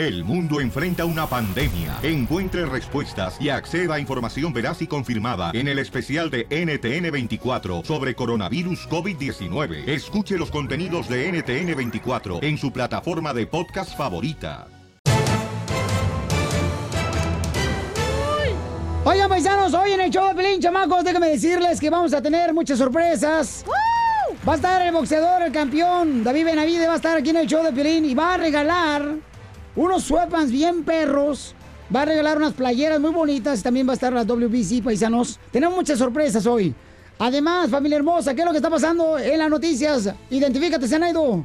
El mundo enfrenta una pandemia. Encuentre respuestas y acceda a información veraz y confirmada en el especial de NTN24 sobre coronavirus COVID-19. Escuche los contenidos de NTN24 en su plataforma de podcast favorita. Oigan, paisanos, hoy en el show de Pelín, chamacos, déjenme decirles que vamos a tener muchas sorpresas. Va a estar el boxeador, el campeón, David Benavide, va a estar aquí en el show de Pelín y va a regalar unos sweatpants bien perros. Va a regalar unas playeras muy bonitas y también va a estar la WBC, paisanos. Tenemos muchas sorpresas hoy. Además, familia hermosa, ¿qué es lo que está pasando en las noticias? Identifícate, Zenaido.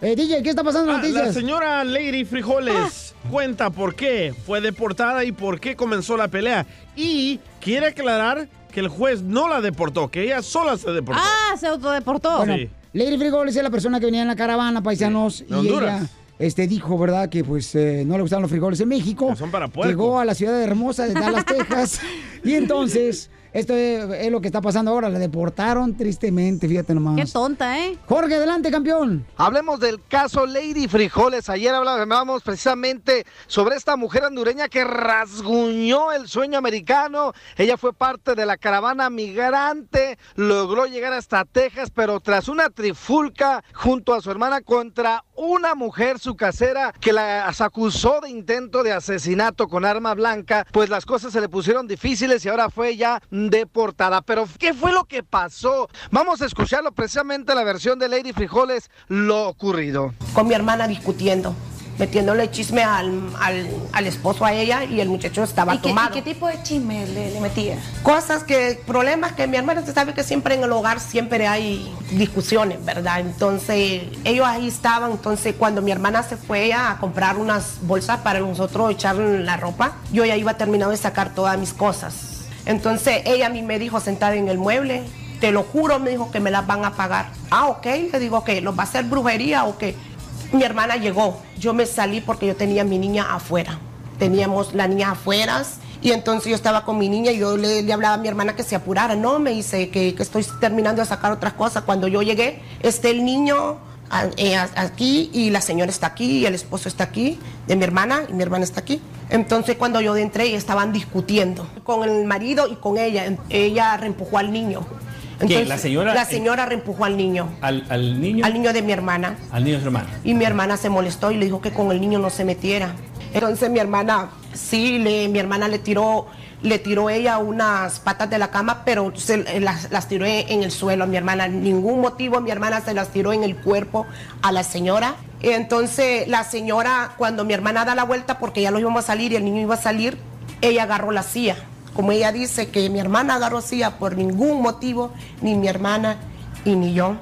Eh, DJ, ¿qué está pasando en las Ah, noticias? la señora Lady Frijoles cuenta por qué fue deportada y por qué comenzó la pelea. Y quiere aclarar que el juez no la deportó, que ella sola se deportó. Ah, se autodeportó. Bueno, Sí. Lady Frigoles es la persona que venía en la caravana, paisanos, de y Honduras. ella este, dijo, ¿verdad?, que pues eh, no le gustaban los frijoles en México. Que son para puerco. Llegó a la ciudad hermosa de Dallas, Texas, y entonces, esto es, es lo que está pasando ahora, la deportaron tristemente, fíjate nomás. Qué tonta, ¿eh? Jorge, adelante, campeón. Hablemos del caso Lady Frijoles. Ayer hablábamos precisamente sobre esta mujer hondureña que rasguñó el sueño americano. Ella fue parte de la caravana migrante, logró llegar hasta Texas, pero tras una trifulca junto a su hermana contra una mujer, su casera, que la acusó de intento de asesinato con arma blanca, pues las cosas se le pusieron difíciles y ahora fue ya deportada. Pero, ¿qué fue lo que pasó? Vamos a escucharlo precisamente la versión de Lady Frijoles, lo ocurrido. con mi hermana discutiendo, metiéndole chisme al, al- al esposo a ella y el muchacho estaba ¿Y qué, y tomado. qué tipo de chisme le, le metía? Cosas que, problemas que mi hermana, usted sabe que siempre en el hogar siempre hay discusiones, ¿verdad? Entonces, ellos ahí estaban, entonces cuando mi hermana se fue a comprar unas bolsas para nosotros echar la ropa, yo ya iba terminado de sacar todas mis cosas. Entonces, ella a mí me dijo sentada en el mueble, te lo juro, me dijo que me las van a pagar. Ah, ok, le digo que ¿los va a hacer brujería o qué? Mi hermana llegó, yo me salí porque yo tenía mi niña afuera. Teníamos la niña afuera y entonces yo estaba con mi niña y yo le, hablaba a mi hermana que se apurara. No, me dice que, estoy terminando de sacar otras cosas. Cuando yo llegué, está el niño eh, aquí y la señora está aquí y el esposo está aquí de mi hermana y mi hermana está aquí. Entonces cuando yo entré estaban discutiendo con el marido y con ella. Ella reempujó al niño. ¿Quién? ¿La señora? La señora reempujó al niño, Al, al niño. al niño de mi hermana. Al niño de su hermano. Y mi hermana se molestó y le dijo que con el niño no se metiera. Entonces mi hermana, sí, le, mi hermana le tiró, le tiró ella unas patas de la cama, pero se, eh, las, las tiró en, el suelo a mi hermana. Ningún motivo, mi hermana se las tiró en el cuerpo a la señora. Entonces la señora, cuando mi hermana da la vuelta, porque ya lo íbamos a salir y el niño iba a salir, ella agarró la silla. Como ella dice que mi hermana agarró silla por ningún motivo, ni mi hermana y ni yo.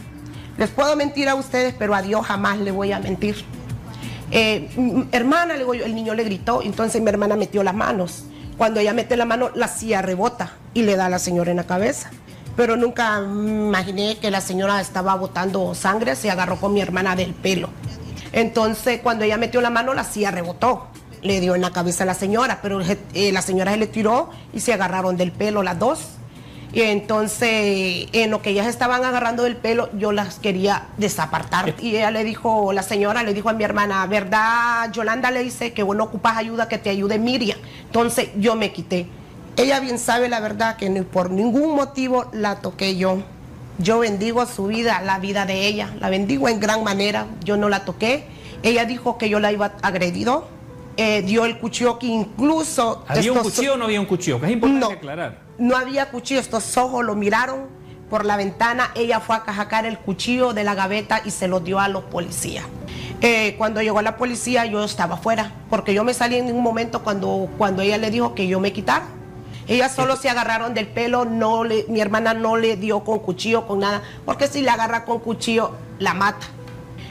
Les puedo mentir a ustedes, pero a Dios jamás le voy a mentir. Eh, hermana, le el niño le gritó, entonces mi hermana metió las manos. Cuando ella mete la mano, la silla rebota y le da a la señora en la cabeza. Pero nunca imaginé que la señora estaba botando sangre, se agarró con mi hermana del pelo. Entonces, cuando ella metió la mano, la silla rebotó. Le dio en la cabeza a la señora, pero eh, la señora se le tiró y se agarraron del pelo las dos. Y entonces, en lo que ellas estaban agarrando del pelo, yo las quería desapartar. Y ella le dijo, la señora le dijo a mi hermana, ¿verdad? Yolanda le dice que vos no ocupas ayuda, que te ayude Miriam. Entonces, yo me quité. Ella bien sabe la verdad que ni por ningún motivo la toqué yo. Yo bendigo su vida, la vida de ella. La bendigo en gran manera. Yo no la toqué. Ella dijo que yo la iba agredido. Eh, dio el cuchillo que incluso... ¿Había un cuchillo o no había un cuchillo? Que es importante No. aclarar. no había cuchillo, estos ojos lo miraron por la ventana, ella fue a cajacar el cuchillo de la gaveta y se lo dio a los policías. Eh, cuando llegó la policía yo estaba afuera, porque yo me salí en un momento cuando, cuando ella le dijo que yo me quitara. Ellas solo se agarraron del pelo, no le, mi hermana no le dio con cuchillo, con nada, porque si le agarra con cuchillo, la mata.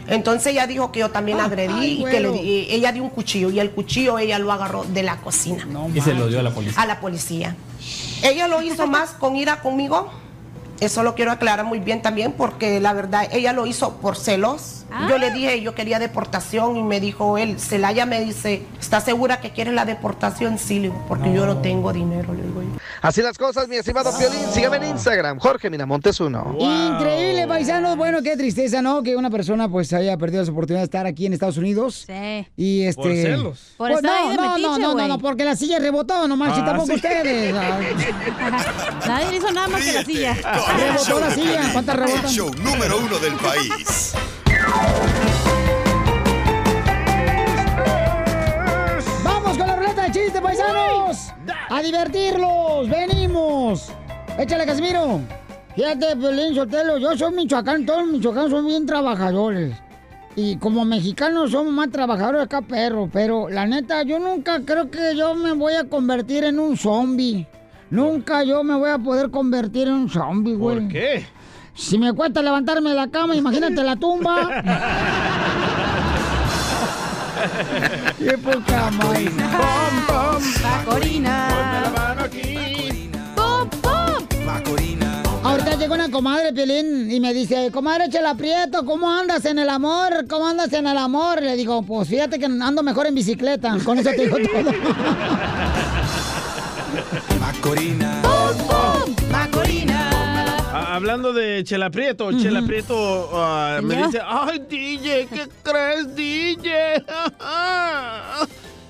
Entonces ella dijo que yo también la agredí ay, y que le di- ella dio un cuchillo y el cuchillo ella lo agarró de la cocina Y se lo dio a la policía. a la policía. Ella lo hizo más con ira conmigo. Eso lo quiero aclarar muy bien también porque la verdad ella lo hizo por celos. Yo le dije, yo quería deportación y me dijo él, Celaya me dice, ¿estás segura que quieres la deportación? Sí, le digo, porque yo no tengo dinero, le digo yo. Así las cosas, mi estimado Piolín. Sígame en Instagram, Jorge Miramontes uno. Increíble, paisanos. Bueno, qué tristeza, ¿no? Que una persona pues haya perdido su oportunidad de estar aquí en Estados Unidos. Sí. Y este. Por celos. Por Pues no, de no, no, metiche, no, no, güey. no, porque la silla rebotó, no marchen Ah, tampoco sí. ustedes. Nadie le hizo nada más que la silla. Show número uno del país. ¡Vamos con la ruleta de chistes, paisanos! ¡A divertirlos! ¡Venimos! Échale, Casimiro. Fíjate, Pelín Sotelo, yo soy michoacán, todos los michoacanos son bien trabajadores. Y como mexicanos somos más trabajadores acá, perro. Pero la neta, yo nunca creo que yo me voy a convertir en un zombie. Nunca yo me voy a poder convertir en un zombie, güey. ¿Por qué? Si me cuesta levantarme de la cama, imagínate la tumba. ¡Qué poca madre! Macorina. ¡Pum, pum! Ahorita llega una comadre, Piolín, y me dice, comadre Chela Prieto, ¿cómo andas en el amor? ¿Cómo andas en el amor? Le digo, pues fíjate que ando mejor en bicicleta. Con eso te digo todo. Ah, hablando de Chela Prieto, Chela Prieto ah, me dice, ay, DJ, ¿qué crees, DJ?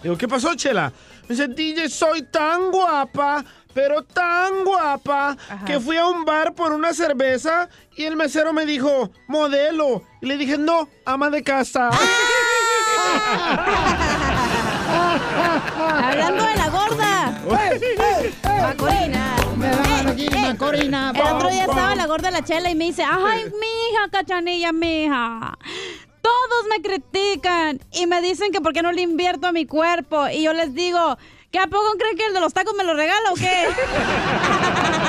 Digo, ¿qué pasó, Chela? Me dice, DJ, soy tan guapa, pero tan guapa, que fui a un bar por una cerveza y el mesero me dijo, modelo. Y le dije, no, ama de casa. Hablando de la gorda. Macorina. Van aquí, Macorina. El otro día estaba la gorda de la chela y me dice, ay, mija, cachanilla, mija. Todos me critican y me dicen que por qué no le invierto a mi cuerpo. Y yo les digo, ¿qué a poco creen que el de los tacos me lo regala o qué?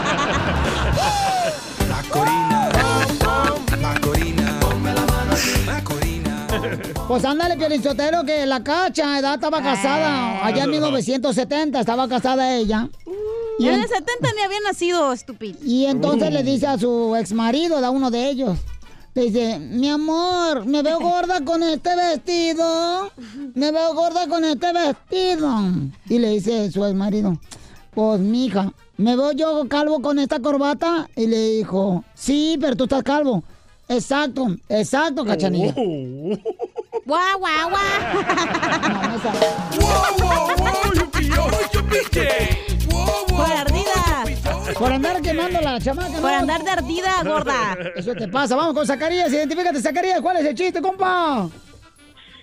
Pues ándale, Piolinsotero, que la cacha, edad estaba casada. Allá en 1970 estaba casada ella. Y, en el 70 ni había nacido, estúpido. y entonces le dice a su ex marido, da uno de ellos. Le dice, mi amor, me veo gorda con este vestido. Me veo gorda con este vestido. Y le dice su ex marido, pues mija, ¿me veo yo calvo con esta corbata? Y le dijo, sí, pero tú estás calvo. Exacto, exacto, cachanilla. Guau, guau, guau. Esa- Por ardida. Por andar quemando la chamaca. Por ¿no? andar de ardida, gorda. Eso te pasa. Vamos con Zacarías. Identifícate, Zacarías. ¿Cuál es el chiste, compa?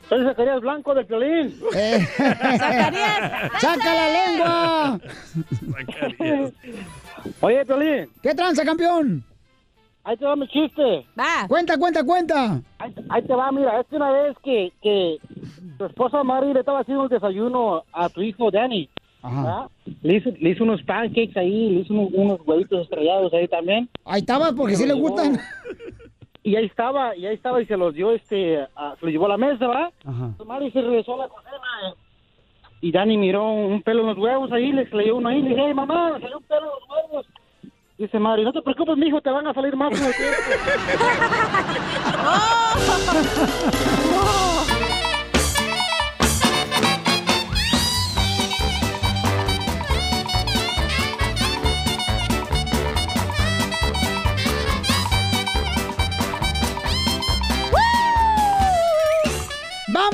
Soy Zacarías Blanco del Piolín. Eh, Zacarías. ¡Saca la lengua! Oye, Piolín, ¿Qué tranza, campeón? Ahí te va mi chiste. Va. Cuenta, cuenta, cuenta. Ahí, ahí te va, mira, es que una vez que, que tu esposa Mari le estaba haciendo el desayuno a tu hijo Danny, Ajá. Le hizo, le hizo unos pancakes ahí, le hizo unos, unos huevitos estrellados ahí también. Ahí estaba, porque sí le gustan. Y ahí estaba, y ahí estaba y se los dio, este, a- se los llevó a la mesa, ¿va? Ajá. Mari se regresó a la cocina y Dani miró un pelo en los huevos ahí, le leyó uno ahí, le dije, hey, mamá, salió un pelo en los huevos. Dice Mari, no te preocupes, mijo, te van a salir más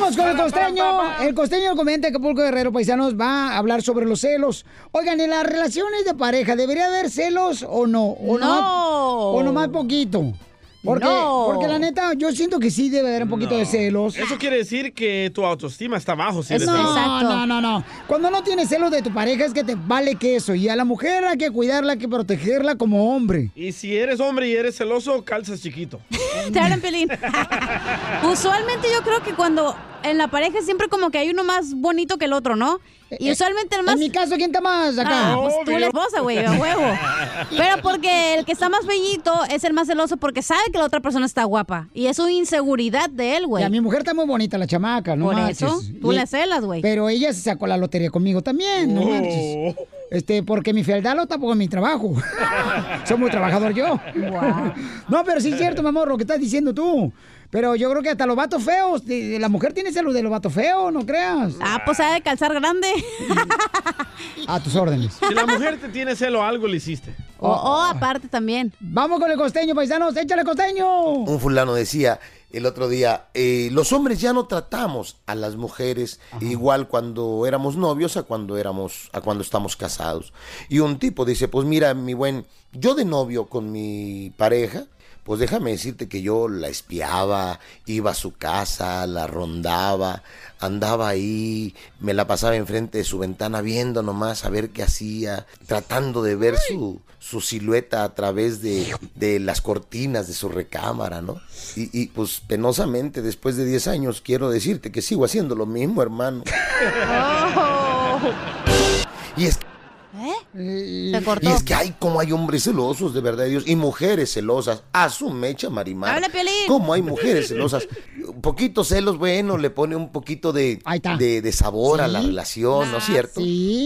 Vamos con el costeño. El costeño del comediante Acapulco Guerrero Paisanos va a hablar sobre los celos. Oigan, en las relaciones de pareja, ¿debería haber celos o no? ¿O No. nomás- o nomás poquito? Porque, No. porque la neta, yo siento que sí debe haber un poquito de celos. Eso quiere decir que tu autoestima está bajo. Si eres No. Exacto. no, no, no. Cuando no tienes celos de tu pareja es que te vale queso. Y a la mujer hay que cuidarla, hay que protegerla como hombre. Y si eres hombre y eres celoso, calzas chiquito. Te hablan, Pelín. Usualmente yo creo que cuando en la pareja siempre como que hay uno más bonito que el otro, ¿no? Y usualmente el más... En mi caso, ¿quién está más acá? Ah, pues tú la esposa, güey, a huevo. Pero porque el que está más bellito es el más celoso porque sabe que la otra persona está guapa. Y es una inseguridad de él, Y güey. a mi mujer está muy bonita, la chamaca, ¿no Por marches. eso, tú Y- le celas, güey. Pero ella se sacó la lotería conmigo también, no Oh. marches. Este, porque mi fealdad lo tapo con mi trabajo. Soy muy trabajador yo. No, pero sí es cierto, mi amor, lo que estás diciendo tú. Pero yo creo que hasta los vatos feos, la mujer tiene celos de los vatos feos, no creas. Ah, pues ha de calzar grande. A tus órdenes. Si la mujer te tiene celo, algo le hiciste. O, o aparte también. Vamos con el costeño, paisanos, échale costeño. Un fulano decía el otro día, eh, los hombres ya no tratamos a las mujeres igual cuando éramos novios a cuando éramos, a cuando estamos casados. Y un tipo dice, pues mira, mi buen, yo de novio con mi pareja, pues déjame decirte que yo la espiaba, iba a su casa, la rondaba, andaba ahí, me la pasaba enfrente de su ventana viendo nomás a ver qué hacía, tratando de ver su, su silueta a través de, de las cortinas de su recámara, ¿no? Y, y, pues penosamente, después de 10 años, quiero decirte que sigo haciendo lo mismo, hermano. Y es ¿Eh? Se cortó. y es que hay como hay hombres celosos, de verdad, Dios, y mujeres celosas. A su mecha, Marimar. Habla, Piolín. Como hay mujeres celosas. Un poquito celos, bueno, le pone un poquito de, de, de sabor a la Sí. relación, ¿no es cierto?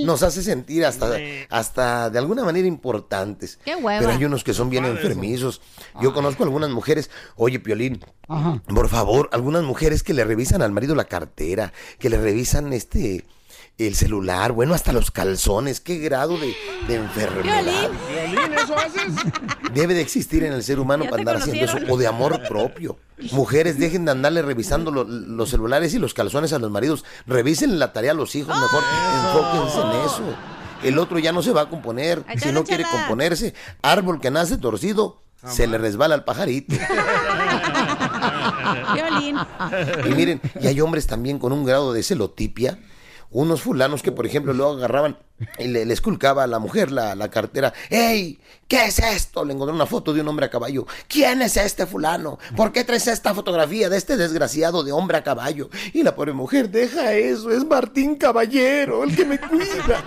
Nos hace sentir hasta, hasta de alguna manera importantes. Qué hueva. Pero hay unos que son bien enfermizos. Yo conozco algunas mujeres, oye, Piolín, Ajá. por favor, algunas mujeres que le revisan al marido la cartera, que le revisan este el celular, bueno, hasta los calzones, qué grado de, de enfermedad Violín, ¿eso haces? debe de existir en el ser humano Ya para andar haciendo eso, o de amor propio. Mujeres, dejen de andarle revisando lo- los celulares y los calzones a los maridos. Revisen la tarea a los hijos, mejor enfóquense en eso. El otro ya no se va a componer. Si no quiere componerse, árbol que nace torcido, se le resbala al pajarito. Violín. Y miren, y hay hombres también con un grado de celotipia. Unos fulanos que, por ejemplo, luego agarraban y le, le esculcaba a la mujer la, la cartera. ¡Ey! ¿Qué es esto? Le encontré una foto de un hombre a caballo. ¿Quién es este fulano? ¿Por qué traes esta fotografía de este desgraciado de hombre a caballo? Y la pobre mujer, deja eso, es Martín Caballero, el que me cuida.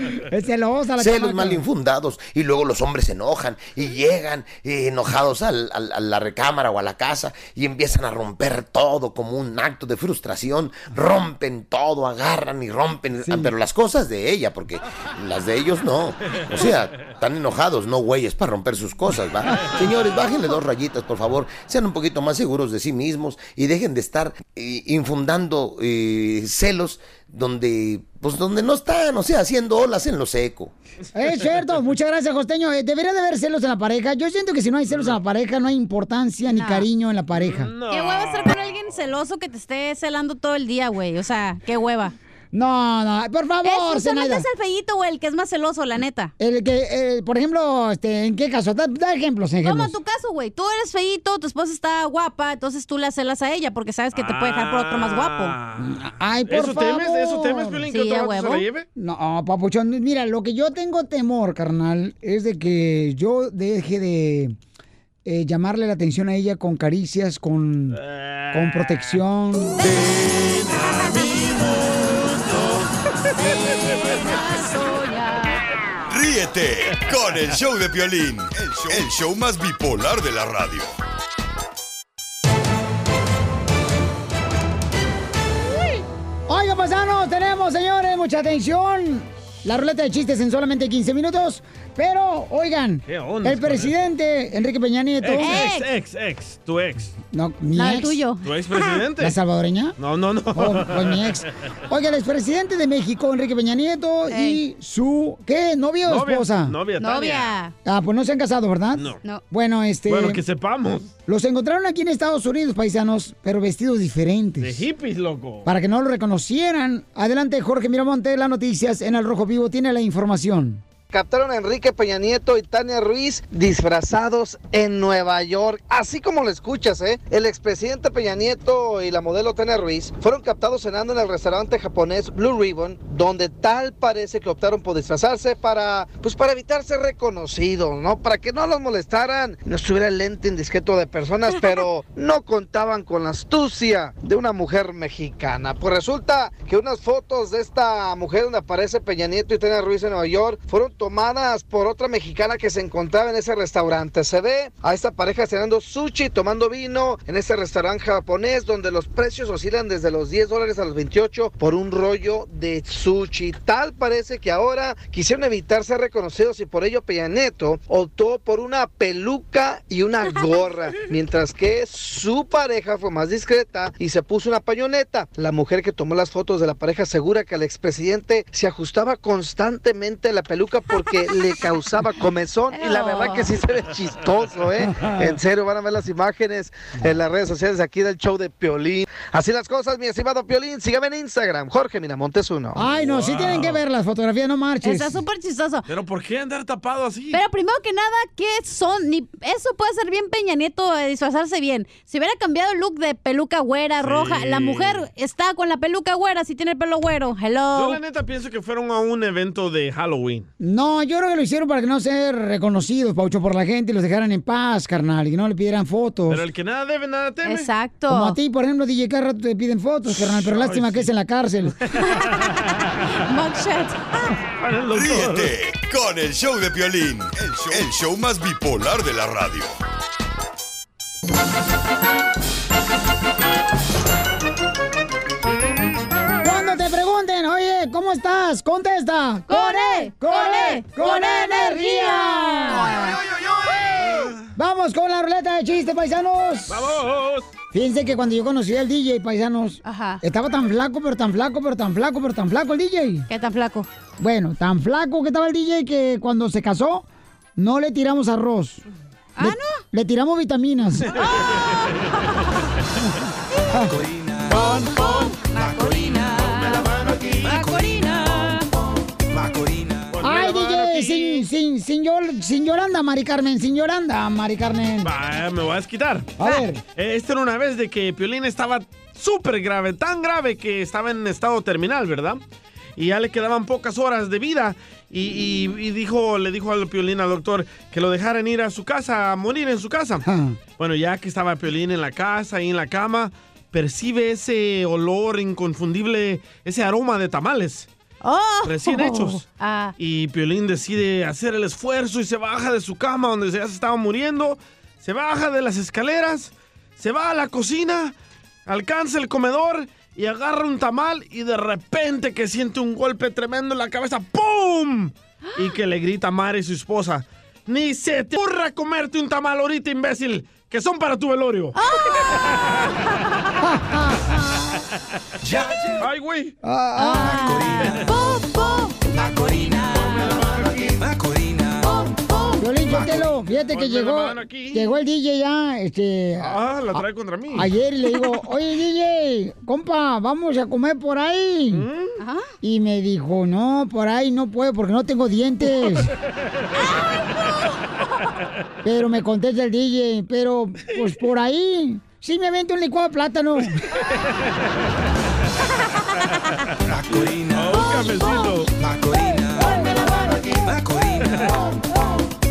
Es celosa la Celos mal infundados. Y luego los hombres se enojan y llegan eh, enojados al- al- a la recámara o a la casa y empiezan a romper todo como un acto de frustración. Rompen todo, agarran y rompen. Pero las cosas de ella, porque las de ellos no. O sea, están enojados, no güeyes, para romper sus cosas, ¿va? Señores, bájenle dos rayitas, por favor. Sean un poquito más seguros de sí mismos y dejen de estar eh, infundando eh, celos donde, pues donde no están, o sea, haciendo olas en lo seco. Es cierto, muchas gracias, Costeño. Eh, debería de haber celos en la pareja. Yo siento que si no hay celos en la pareja, no hay importancia ni No. cariño en la pareja. Qué hueva estar con alguien celoso que te esté celando todo el día, güey. O sea, qué hueva. No, no, por favor, Es, Zenaida. es el feíto, güey, el que es más celoso, la neta. El que, eh, por ejemplo, este, ¿en qué caso? Da, da ejemplos, Como ejemplos. en tu caso, güey. Tú eres feíto, tu esposa está guapa, entonces tú la celas a ella porque sabes que te puede dejar por otro más guapo. Ay, por ¿Eso favor. temes? ¿Eso temes, Piolín, que Sí, otro vato se la lleve? No, papuchón, mira, lo que yo tengo temor, carnal, es de que yo deje de eh, llamarle la atención a ella con caricias, con, con protección. Ríete con el show de Piolín, el show, el show más bipolar de la radio. Oiga, paisanos, tenemos, señores, mucha atención. La ruleta de chistes en solamente 15 minutos. Pero, oigan, ¿Qué onda el presidente Enrique Peña Nieto. Ex, ex, ex, ex, tu ex. No, mi No, el ex. tuyo. ¿Tu ex presidente? ¿La salvadoreña? No, no, no. Oh, pues mi ex. Oiga, el expresidente de México, Enrique Peña Nieto, y su. ¿Qué? ¿Novia o esposa? novia, Tania. Novia. Ah, pues no se han casado, ¿verdad? No. No. Bueno, este. Bueno, que sepamos. Los encontraron aquí en Estados Unidos, paisanos, pero vestidos diferentes. De hippies, loco. Para que no lo reconocieran. Adelante, Jorge Miramonte, las noticias en el Rojo Vivo tiene la información. Captaron a Enrique Peña Nieto y Tania Ruiz disfrazados en Nueva York, así como lo escuchas, ¿eh? El expresidente Peña Nieto y la modelo Tania Ruiz fueron captados cenando en el restaurante japonés Blue Ribbon, donde tal parece que optaron por disfrazarse para, pues para evitar ser reconocidos, ¿no? Para que no los molestaran, no estuviera el lente indiscreto de personas, pero no contaban con la astucia de una mujer mexicana. Pues resulta que unas fotos de esta mujer donde aparece Peña Nieto y Tania Ruiz en Nueva York fueron tomadas por otra mexicana que se encontraba en ese restaurante. Se ve a esta pareja cenando sushi, tomando vino en ese restaurante japonés donde los precios oscilan desde los 10 dólares a los 28 por un rollo de sushi. Tal parece que ahora quisieron evitar ser reconocidos y por ello Peña Nieto optó por una peluca y una gorra, mientras que su pareja fue más discreta y se puso una pañoneta. La mujer que tomó las fotos de la pareja asegura que el expresidente se ajustaba constantemente la peluca porque le causaba comezón y la verdad que sí se ve chistoso, ¿eh? En serio, van a ver las imágenes en las redes sociales aquí del show de Piolín. Así las cosas, mi estimado Piolín. Sígame en Instagram, Jorge Miramontes uno. Ay, no, sí tienen que ver las fotografías, no marches. Está súper chistoso. Pero ¿por qué andar tapado así? Pero primero que nada, ¿qué son? Ni eso puede ser bien Peña Nieto eh, disfrazarse bien. Si hubiera cambiado el look de peluca güera, roja, la mujer está con la peluca güera si tiene el pelo güero. Hello. Yo la neta pienso que fueron a un evento de Halloween. No, yo creo que lo hicieron para que no ser reconocidos, Paucho, por la gente y los dejaran en paz, carnal, y que no le pidieran fotos. Pero el que nada debe, nada teme. Exacto. Como a ti, por ejemplo, DJ cada rato te piden fotos, carnal, pero lástima que es en la cárcel. Ríete con el show de Piolín, el show, el show más bipolar de la radio. Pregunten, oye, ¿cómo estás? Contesta. ¡Con E! ¡Con energía! Vamos con la ruleta de chiste, paisanos. ¡Vamos! Fíjense que cuando yo conocí al DJ, paisanos, estaba tan flaco, pero tan flaco, pero tan flaco, pero tan flaco el DJ. ¿Qué tan flaco? Bueno, tan flaco que estaba el DJ que cuando se casó, no le tiramos arroz. ¿Ah, no? Le tiramos vitaminas. Pon, sin, sin, Yol- sin Yolanda, Mari Carmen, sin Yolanda, Mari Carmen. Va, me voy a desquitar. A ver. Eh, Esta era una vez de que Piolín estaba súper grave, tan grave que estaba en estado terminal, ¿verdad? Y ya le quedaban pocas horas de vida. Y, y- y dijo, le dijo al Piolín al doctor que lo dejaran ir a su casa, a morir en su casa. Bueno, ya que estaba Piolín en la casa, ahí en la cama, percibe ese olor inconfundible, ese aroma de tamales. Recién hechos. Ah. Y Piolín decide hacer el esfuerzo y se baja de su cama donde ya se estaba muriendo. Se baja de las escaleras, se va a la cocina, alcanza el comedor y agarra un tamal y de repente que siente un golpe tremendo en la cabeza. ¡Pum! Y que le grita a Mari, su esposa. Ni se te ocurra comerte un tamal ahorita, imbécil, que son para tu velorio. ¡Ay, güey! Macorina. Macorina. Violín fíjate que llegó, llegó el DJ ya, este... Ah, la a- trae contra mí. Ayer le digo, oye DJ, compa, vamos a comer por ahí. ¿Mm? Y me dijo, no, por ahí no puedo porque no tengo dientes. pero me contesta el DJ, pero pues por ahí. Sí me vende un licuado de plátano. Macorina. Un cafecito. Macorina. Macorina.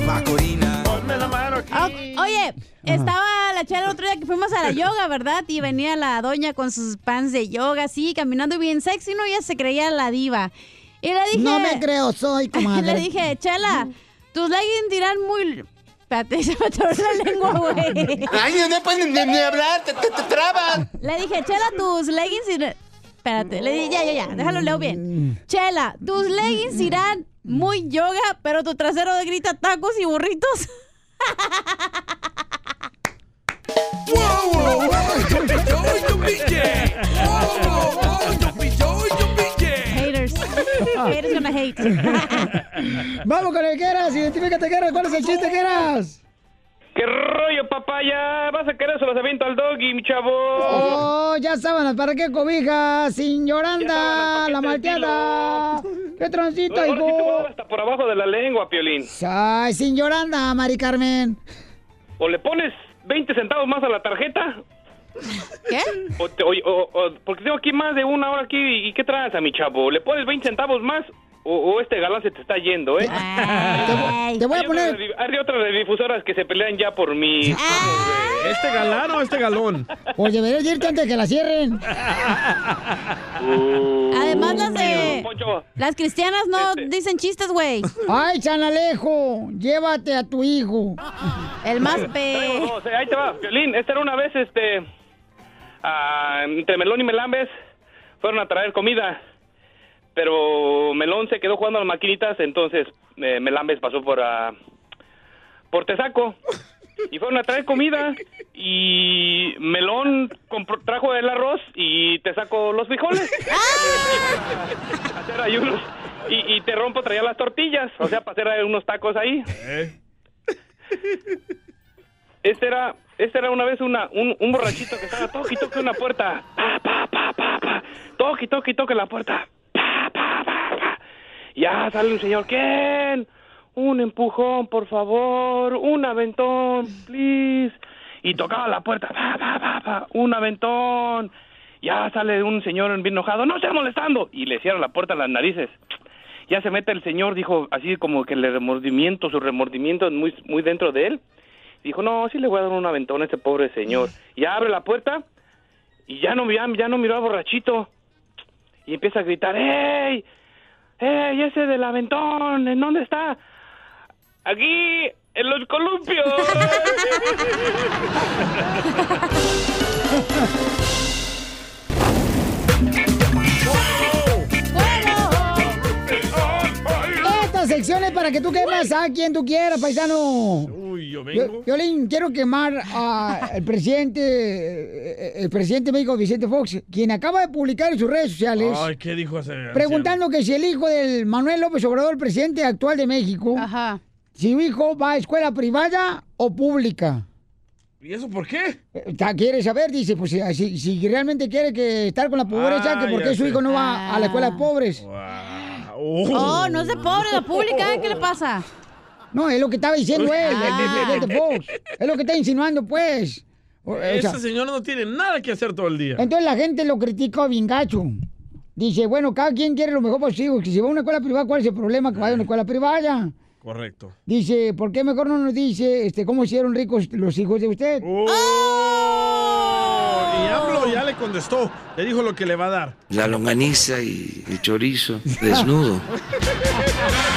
Macorina. Ponme la mano aquí. Oye, estaba la chela el otro día que fuimos a la yoga, ¿verdad? Y venía la doña con sus pants de yoga, así, caminando bien sexy, ¿no? Ella se creía la diva. Y le dije... No me creo, soy comadre. le dije, chela, tus leggings dirán muy... Espérate, se me atoró la lengua, güey. Ay, no puedes ni, ni hablar, te, te, te trabas. Le dije, Chela, tus leggings irán... Espérate, le dije, ya, ya, ya, déjalo leo bien. Chela, tus leggings irán muy yoga, pero tu trasero grita tacos y burritos. Haters. Haters gonna hate. Vamos con el Queras, identifícate Queras, ¿cuál es el chiste Queras? ¿Qué rollo, papaya? ¿Vas a querer se los aviento al doggy, mi chavo? Oh, ya sábanas, ¿para qué cobija? Sin lloranda, la malteada. ¿Qué a hijo? hasta por abajo de la lengua, Piolín. Ay, sin lloranda, Mari Carmen. O le pones 20 centavos más a la tarjeta. ¿Qué? O te- o- o- o- porque tengo aquí más de una hora aquí. ¿Y qué tranza, mi chavo? ¿Le pones 20 centavos más? o, o este galán se te está yendo, ¿eh? Te voy a hay poner- Otras, hay otras redifusoras que se pelean ya por mí. ¿Este galán o este galón? Pues deberías irte antes de que la cierren. Además, las de. Poncho. Las cristianas no dicen chistes, güey. Ay, San Alejo, llévate a tu hijo. El más pe. eh, ahí te va, Violín. Esta era una vez, este, ah, entre Melón y Melambes fueron a traer comida, pero Melón se quedó jugando a las maquinitas, entonces eh, Melambes pasó por ah, por Tesaco y fueron a traer comida y Melón compró- trajo el arroz y Tesaco los frijoles. A hacer ahí unos- y, y te rompo traía las tortillas, o sea, para hacer ahí unos tacos ahí. Este era, este era una vez una, un, borrachito que estaba toque y toque una puerta. Pa, pa, pa, pa, pa. Toque y toque y toque la puerta. Pa, pa, pa, pa. Ya sale un señor. ¿Quién? Un empujón, por favor. Un aventón, please. Y tocaba la puerta. Pa, pa, pa, pa. Un aventón. Ya sale un señor bien enojado. No estés molestando. Y le cierra la puerta a las narices. Ya se mete el señor, dijo así como que el remordimiento, su remordimiento muy, muy dentro de él. Dijo, no, sí le voy a dar un aventón a este pobre señor. Y abre la puerta y ya no, ya, ya no miró al borrachito. Y empieza a gritar, ¡Ey! ¡Ey, ese del aventón! ¿En dónde está? Aquí, en los columpios. Esta sección para que tú quemas a quien tú quieras, paisano. Uy, yo Yo, vengo. Violín, quiero quemar al presidente, eh, el presidente México Vicente Fox, quien acaba de publicar en sus redes sociales, Ay, ¿qué dijo ese? preguntando que si el hijo del Manuel López Obrador, el presidente actual de México, si su hijo va a escuela privada o pública. ¿Y eso por qué? Eh, Quiere saber, dice, pues si, si- realmente quiere que estar con la pobreza, Ah, que por qué su sé. hijo no va a la escuela de pobres. Oh, no es de pobre, la pública, ¿eh? ¿qué le pasa? No, es lo que estaba diciendo él, el Ah. presidente Fox. Es lo que está insinuando, pues. O- o sea, Ese señor no tiene nada que hacer todo el día. Entonces la gente lo critica bien gacho. Dice, bueno, cada quien quiere lo mejor para sus hijos. Que si va a una escuela privada, ¿cuál es el problema que vaya a una escuela privada? Correcto. Dice, ¿por qué mejor no nos dice este, cómo hicieron ricos los hijos de usted? Oh, Y AMLO ya le contestó. Le dijo lo que le va a dar. La longaniza y el chorizo desnudo.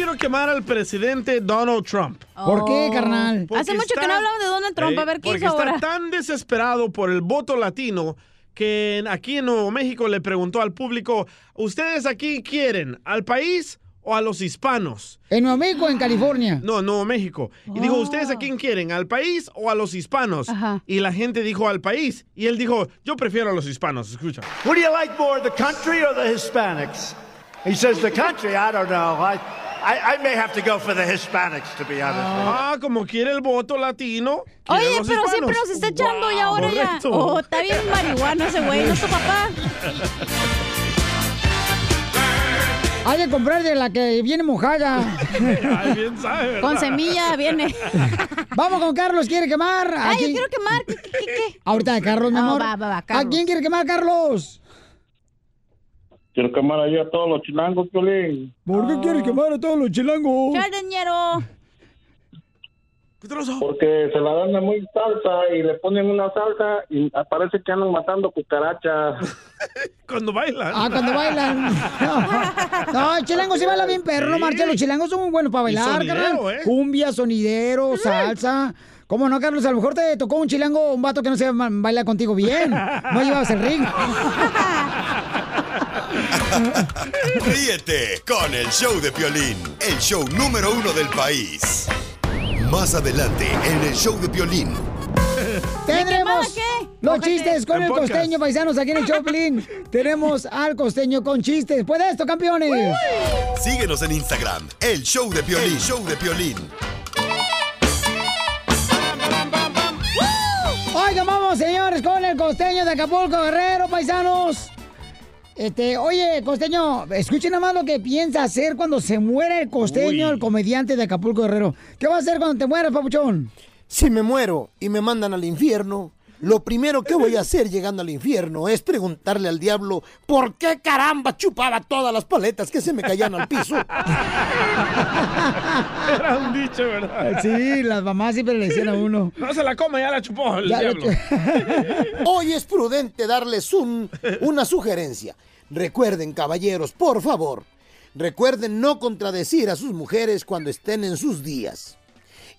quiero quemar al presidente Donald Trump. ¿Por qué, carnal? Porque Hace mucho que no hablamos de Donald Trump, a ver qué Eh, porque hizo está ahora. tan desesperado por el voto latino que en- aquí en Nuevo México le preguntó al público, ¿ustedes aquí quieren al país o a los hispanos? ¿En Nuevo México o en California? No, en Nuevo México. Y dijo, ¿ustedes a quién quieren? ¿Al país o a los hispanos? Y la gente dijo al país. Y él dijo, yo prefiero a los hispanos. Escucha. What do you like more, the country or the Hispanics? He says the country. I don't know. I, I, I may have to go for the Hispanics, to be honest. with you. Ah, como quiere el voto latino. Oye, los pero hispanos. siempre nos está echando y ahora Correcto. ya. Oh, está bien marihuana ese güey, no es tu papá. Hay que comprar de la que viene mojada. Ay, bien sabe, ¿verdad? Con semilla viene. Vamos con Carlos, ¿quiere quemar? ¿A Ay, yo quiero quemar. ¿Qué, qué, qué? Ahorita de Carlos, mi Oh, amor. va, va, va, ¿A quién quiere quemar, Carlos? Quiero quemar ahí a todos los chilangos, Piolín. ¿Por qué quieres quemar a todos los chilangos? Chaleñero. Porque se la dan de muy salsa y le ponen una salsa y parece que andan matando cucarachas. Cuando bailan. Ah, cuando bailan. No, no el chilango sí baila bien, perro, no marcha. Los chilangos son muy buenos para bailar, sonidero, carnal. ¿eh? Cumbia, sonidero, salsa. ¿Cómo no, Carlos? A lo mejor te tocó un chilango, un vato que no se baila contigo bien. No llevabas el ring. Ríete con el show de Piolín, el show número uno del país. Más adelante en el show de Piolín. Tendremos los chistes con el podcast. costeño, paisanos, aquí en el Choplin. Tenemos al costeño con chistes. De esto, campeones. Síguenos en Instagram, el show de Piolín, show de Piolín. Oigan, vamos, señores, con el costeño de Acapulco, Guerrero, paisanos. Este, oye, costeño, escuchen nada más lo que piensa hacer cuando se muere el costeño, el comediante de Acapulco, Guerrero. ¿Qué va a hacer cuando te mueras, papuchón? Si me muero y me mandan al infierno, Lo primero que voy a hacer llegando al infierno es preguntarle al diablo por qué caramba chupaba todas las paletas que se me caían al piso. Era un dicho, ¿verdad? Sí, las mamás siempre le decían a uno. No se la come, ya la chupó el Ya diablo. Hoy es prudente darles un, una sugerencia. Recuerden, caballeros, por favor, recuerden no contradecir a sus mujeres cuando estén en sus días.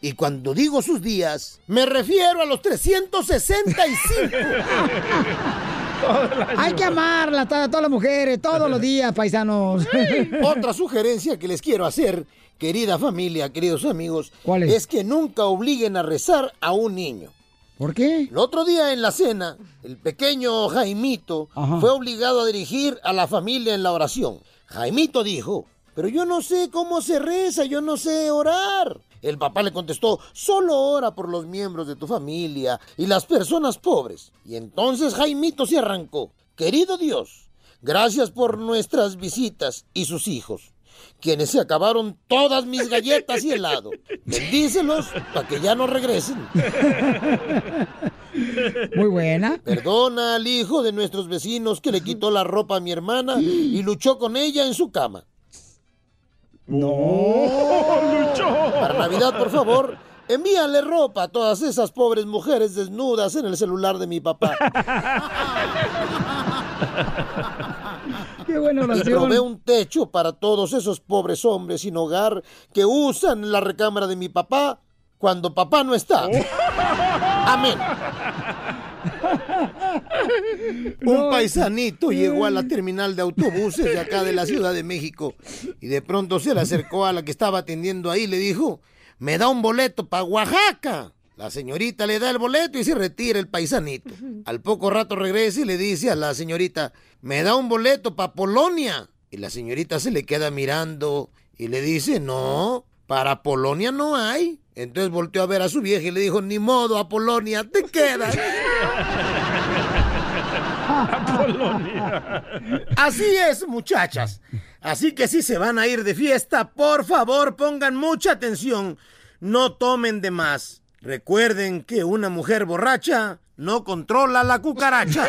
Y cuando digo sus días, me refiero a los 365. Hay que amarla a todas las mujeres, todos los días, paisanos. Otra sugerencia que les quiero hacer, querida familia, queridos amigos, es? que nunca obliguen a rezar a un niño. ¿Por qué? El otro día en la cena, el pequeño Jaimito fue obligado a dirigir a la familia en la oración. Jaimito dijo, pero yo no sé cómo se reza, yo no sé orar. El papá le contestó, solo ora por los miembros de tu familia y las personas pobres. Y entonces Jaimito se arrancó. Querido Dios, gracias por nuestras visitas y sus hijos, quienes se acabaron todas mis galletas y helado. Bendícelos para que ya no regresen. Muy buena. Perdona al hijo de nuestros vecinos que le quitó la ropa a mi hermana y luchó con ella en su cama. No, luchó. Para Navidad, por favor, envíale ropa a todas esas pobres mujeres desnudas en el celular de mi papá. Qué buena Y oración. probé un techo para todos esos pobres hombres sin hogar que usan la recámara de mi papá cuando papá no está. Amén. Un paisanito llegó a la terminal de autobuses de acá de la Ciudad de México y de pronto se le acercó a la que estaba atendiendo ahí y le dijo, me da un boleto para Oaxaca. La señorita le da el boleto y se retira el paisanito. Al poco rato regresa y le dice a la señorita, me da un boleto para Polonia. Y la señorita se le queda mirando y le dice, no, para Polonia no hay. Entonces volteó a ver a su vieja y le dijo, ni modo, a Polonia te quedas. Así es, muchachas. Así que si se van a ir de fiesta, por favor pongan mucha atención. No tomen de más. Recuerden que una mujer borracha no controla la cucaracha.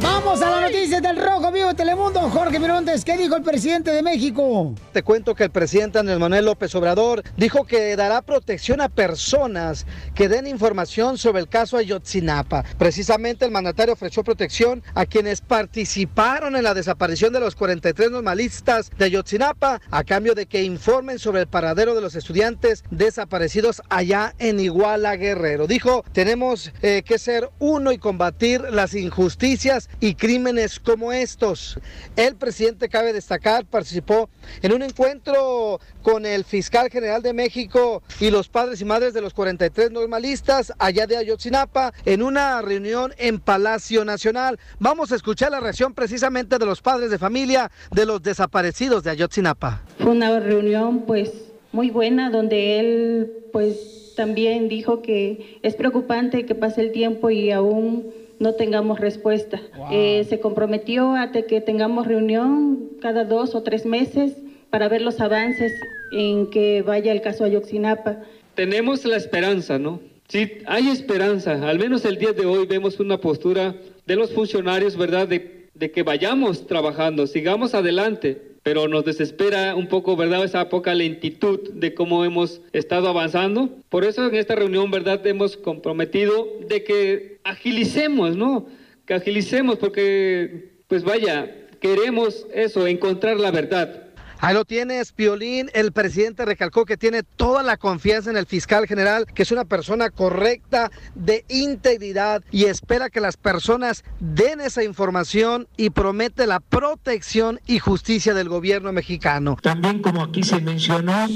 Vamos a las noticias del Rojo Vivo Telemundo. Jorge Mirontes, ¿qué dijo el presidente de México? Te cuento que el presidente Andrés Manuel López Obrador dijo que dará protección a personas que den información sobre el caso Ayotzinapa. Precisamente el mandatario ofreció protección a quienes participaron en la desaparición de los 43 normalistas de Ayotzinapa a cambio de que informen sobre el paradero de los estudiantes desaparecidos allá en Iguala Guerrero. Dijo, tenemos eh, que ser uno y combatir las injusticias y crímenes como estos. El presidente, cabe destacar, participó en un encuentro con el fiscal general de México y los padres y madres de los 43 normalistas allá de Ayotzinapa en una reunión en Palacio Nacional. Vamos a escuchar la reacción precisamente de los padres de familia de los desaparecidos de Ayotzinapa. Fue una reunión pues muy buena donde él pues también dijo que es preocupante que pase el tiempo y aún no tengamos respuesta. Eh, se comprometió a te- que tengamos reunión cada dos o tres meses para ver los avances en que vaya el caso Ayotzinapa. Tenemos la esperanza, ¿no? Sí, hay esperanza. Al menos el día de hoy vemos una postura de los funcionarios, ¿verdad? De, de que vayamos trabajando, sigamos adelante. Pero nos desespera un poco, ¿verdad? Esa poca lentitud de cómo hemos estado avanzando. Por eso en esta reunión, ¿verdad? Hemos comprometido de que agilicemos, ¿no? Que agilicemos porque, pues vaya, queremos eso, encontrar la verdad. Ahí lo tienes, Piolín. El presidente recalcó que tiene toda la confianza en el fiscal general, que es una persona correcta, de integridad y espera que las personas den esa información y promete la protección y justicia del gobierno mexicano. También como aquí se mencionó,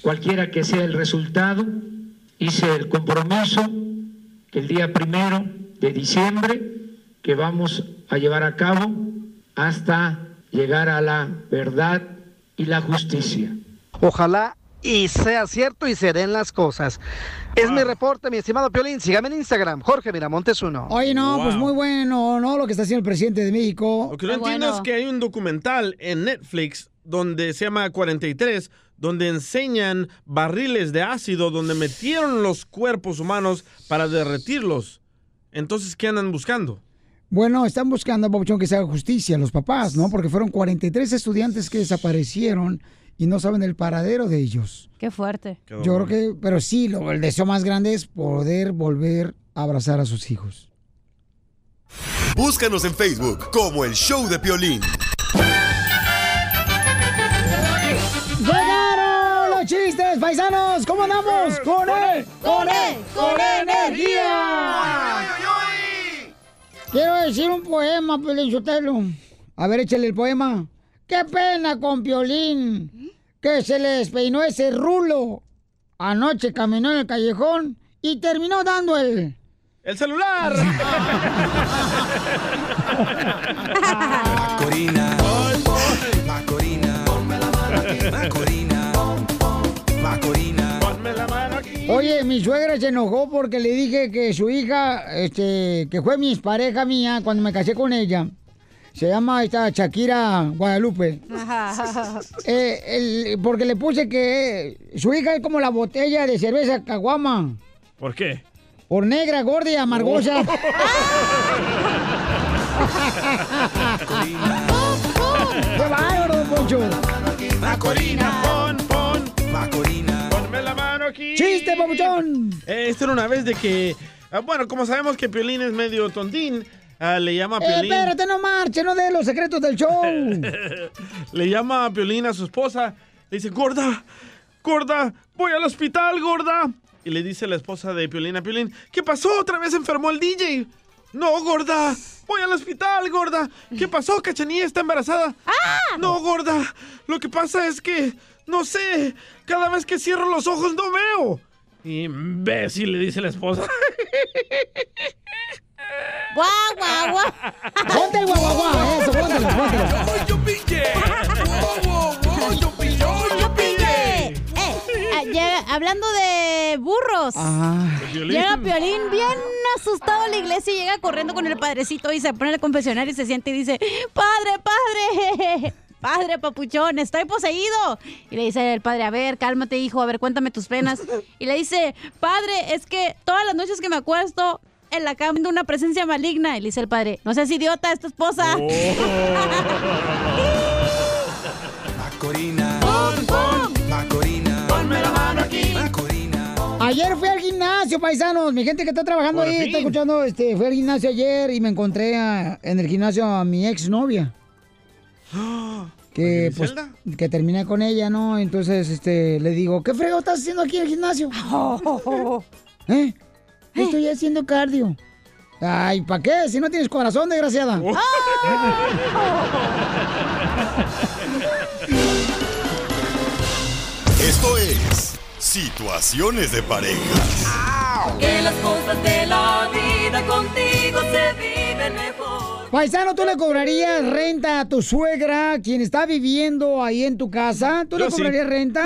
cualquiera que sea el resultado, hice el compromiso el día primero de diciembre que vamos a llevar a cabo hasta llegar a la verdad y la justicia. Ojalá y sea cierto y se den las cosas. Es mi reporte, mi estimado Piolín. Sígame en Instagram, Jorge Miramontes uno. Oye, no, pues muy bueno, ¿no? Lo que está haciendo el presidente de México. Lo que no entiendo es que hay un documental en Netflix donde se llama 43, donde enseñan barriles de ácido donde metieron los cuerpos humanos para derretirlos. Entonces, ¿qué andan buscando? Bueno, están buscando, Papuchón, que se haga justicia a los papás, ¿no? Porque fueron 43 estudiantes que desaparecieron y no saben el paradero de ellos. Qué fuerte. Yo creo que, pero sí, lo, el deseo más grande es poder volver a abrazar a sus hijos. Búscanos en Facebook como el show de Piolín. Paisanos! ¿Cómo andamos? ¡Con él! ¡Con él! ¡Con energía! Quiero decir un poema, Piolín Sotelo. A ver, échale el poema. ¡Qué pena con Piolín! Que se le despeinó ese rulo. Anoche caminó en el callejón y terminó dando el... ¡El celular! Macorina. Macorina. Ponme la mano aquí. Macorina. Mi suegra se enojó porque le dije que su hija, este, que fue mi pareja mía cuando me casé con ella, se llama esta Shakira Guadalupe. Eh, el- porque le puse que su hija es como la botella de cerveza caguama, ¿Por qué? por negra, gorda y amargosa. ¡Qué bárbaro, Poncho! Macorina, pon, pon. Macorina. ¡Chiste, papuchón! Eh, Esto era una vez de que, ah, bueno, como sabemos que Piolín es medio tontín, ah, le llama a Eh, Piolín. espérate, no marche, no de los secretos del show. le llama a Piolín a su esposa. Le dice, gorda, gorda, voy al hospital, gorda. Y le dice la esposa de Piolín a Piolín, ¿qué pasó? ¿Otra vez enfermó el DJ? No, gorda, voy al hospital, gorda. ¿Qué pasó? ¿Cachanilla está embarazada? No, gorda, lo que pasa es que, no sé, cada vez que cierro los ojos no veo. Imbécil, le dice la esposa. ¡Guau, guau, guau! ¡Ponte el guau, guau, guau! Eso, póntelo, póntelo. Yo pillé. Wow, wow, wow, yo pillé. Yo pillé. Eh, ah, llega- hablando de burros. Llega Piolín bien asustado a la iglesia y llega corriendo con el padrecito y se pone el confesionario y se siente y dice, Padre, padre, padre papuchón, estoy poseído. Y le dice el padre, a ver, cálmate hijo, a ver, cuéntame tus penas. Y le dice, Padre, es que todas las noches que me acuesto en la cama viendo una presencia maligna. Y le dice el padre, no seas idiota, es tu esposa. Macorina. Pon, pon. Macorina. Ponme la mano aquí. Macorina. Ayer fui al gimnasio, paisanos. Mi gente que está trabajando Por ahí, fin. está escuchando, este, fui al gimnasio ayer y me encontré a- en el gimnasio a mi exnovia. Que pues que terminé con ella, ¿no? Entonces, este, le digo, ¿qué frego estás haciendo aquí en el gimnasio? ¿Eh? Estoy haciendo cardio. Ay, ¿para qué? Si no tienes corazón, desgraciada. Esto es Situaciones de pareja. Que las cosas de la vida contigo se viven mejor. Paisano, ¿tú le cobrarías renta a tu suegra, quien está viviendo ahí en tu casa? ¿Tú Yo le sí. cobrarías renta?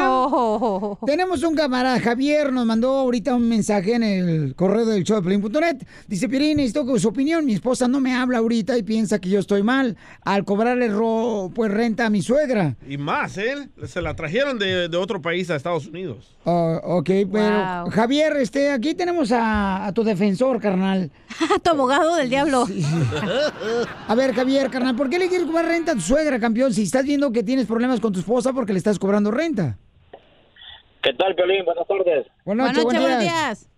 Tenemos un camarada, Javier, nos mandó ahorita un mensaje en el correo del show de Pelín.net. Dice, Pirín, necesito su opinión. Mi esposa no me habla ahorita y piensa que yo estoy mal al cobrarle ro- pues renta a mi suegra. Y más, ¿eh? Se la trajeron de, de otro país a Estados Unidos. Ok, pero Wow. Javier, este, aquí tenemos a, a tu defensor, carnal. tu abogado del diablo. A ver, Javier, carnal, ¿por qué le quieres cobrar renta a tu suegra, campeón? Si estás viendo que tienes problemas con tu esposa porque le estás cobrando renta. ¿Qué tal, Piolín? Buenas tardes. Buenas noches, buenos días.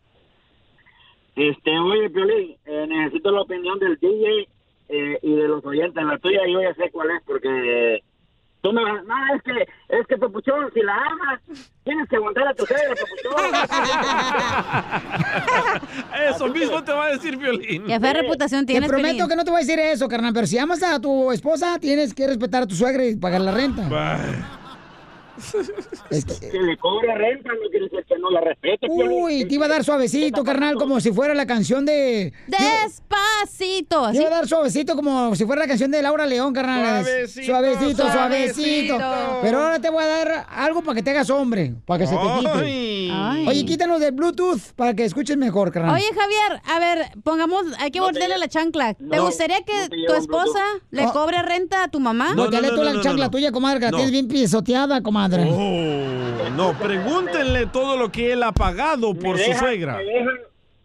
Este, oye, Piolín, eh, necesito la opinión del DJ eh, y de los oyentes. La tuya yo ya sé cuál es, porque tú me vas... No, es que, es que, Papuchón, si la amas, tienes que aguantar a tu suegra, Eso mismo te va a decir Violín. Qué fea reputación Te tienes, prometo Piolín. que no te voy a decir eso, carnal, pero si amas a tu esposa, tienes que respetar a tu suegra y pagar la renta. Que le cobre renta, no quiere decir que no la respete, Piolín. Uy, te iba a dar suavecito, carnal, como si fuera la canción de... Despacito. Te iba a dar suavecito como si fuera la canción de Laura León, carnal. Suavecito, suavecito, suavecito. suavecito. Pero ahora te voy a dar algo para que te hagas hombre, para que se te quite. Ay. Oye, quítanos del Bluetooth para que escuches mejor, carnal. Oye, Javier, a ver, pongamos, hay que voltearle la chancla. ¿Te no, gustaría que no te tu esposa le Oh. cobre renta a tu mamá? No, tú la chancla tuya, comadre, que la No. tienes bien pisoteada, comadre. Oh, no, pregúntenle todo lo que él ha pagado por su suegra. Me dejan,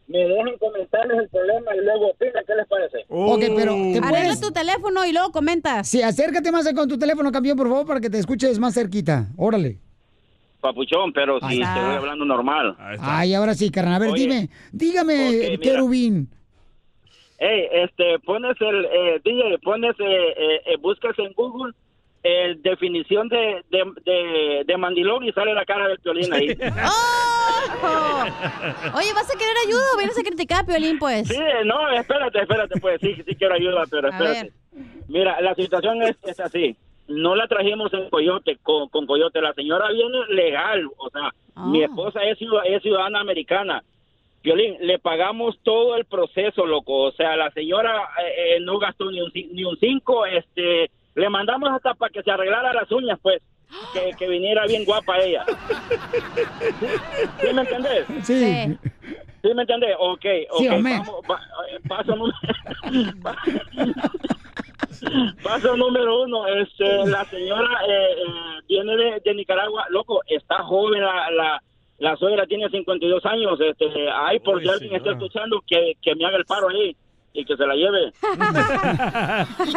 me dejan comentarles el problema y luego opina, ¿qué les parece? Ok, pero te Arregla tu teléfono y luego comentas. Sí, acércate más con tu teléfono, campeón, por favor, para que te escuches más cerquita. Órale. Papuchón, pero si está. te voy hablando normal. Ay, ahora sí, carnal. A ver, Oye, dime, dígame, ok, mira. querubín. Hey, este, pones el, eh, DJ, pones, eh, eh, eh, buscas en Google eh, definición de, de, de, de mandilón y sale la cara del violín ahí. ¡Oh! Oye, ¿vas a querer ayuda o vienes a criticar a Piolín, pues? Sí, no, espérate, espérate, pues sí, sí quiero ayuda, pero espérate. Mira, la situación es, es así. No la trajimos en Coyote, con, con Coyote. La señora viene legal, o sea, mi esposa es, ciudad- es ciudadana americana. Violín, le pagamos todo el proceso, loco. O sea, la señora eh, eh, no gastó ni un, ni un cinco, este, le mandamos hasta para que se arreglara las uñas, pues, que, que viniera bien guapa ella. ¿Sí, ¿Sí me entendés? Sí. ¿Sí me entendés? Ok, ok. Sí, vamos, va- eh, paso, número, paso número uno. Este, la señora eh, eh, viene de, de Nicaragua. Loco, está joven la, la, la suegra, tiene 52 años. Este, ay, por si alguien está escuchando, que, que me haga el paro ahí y que se la lleve.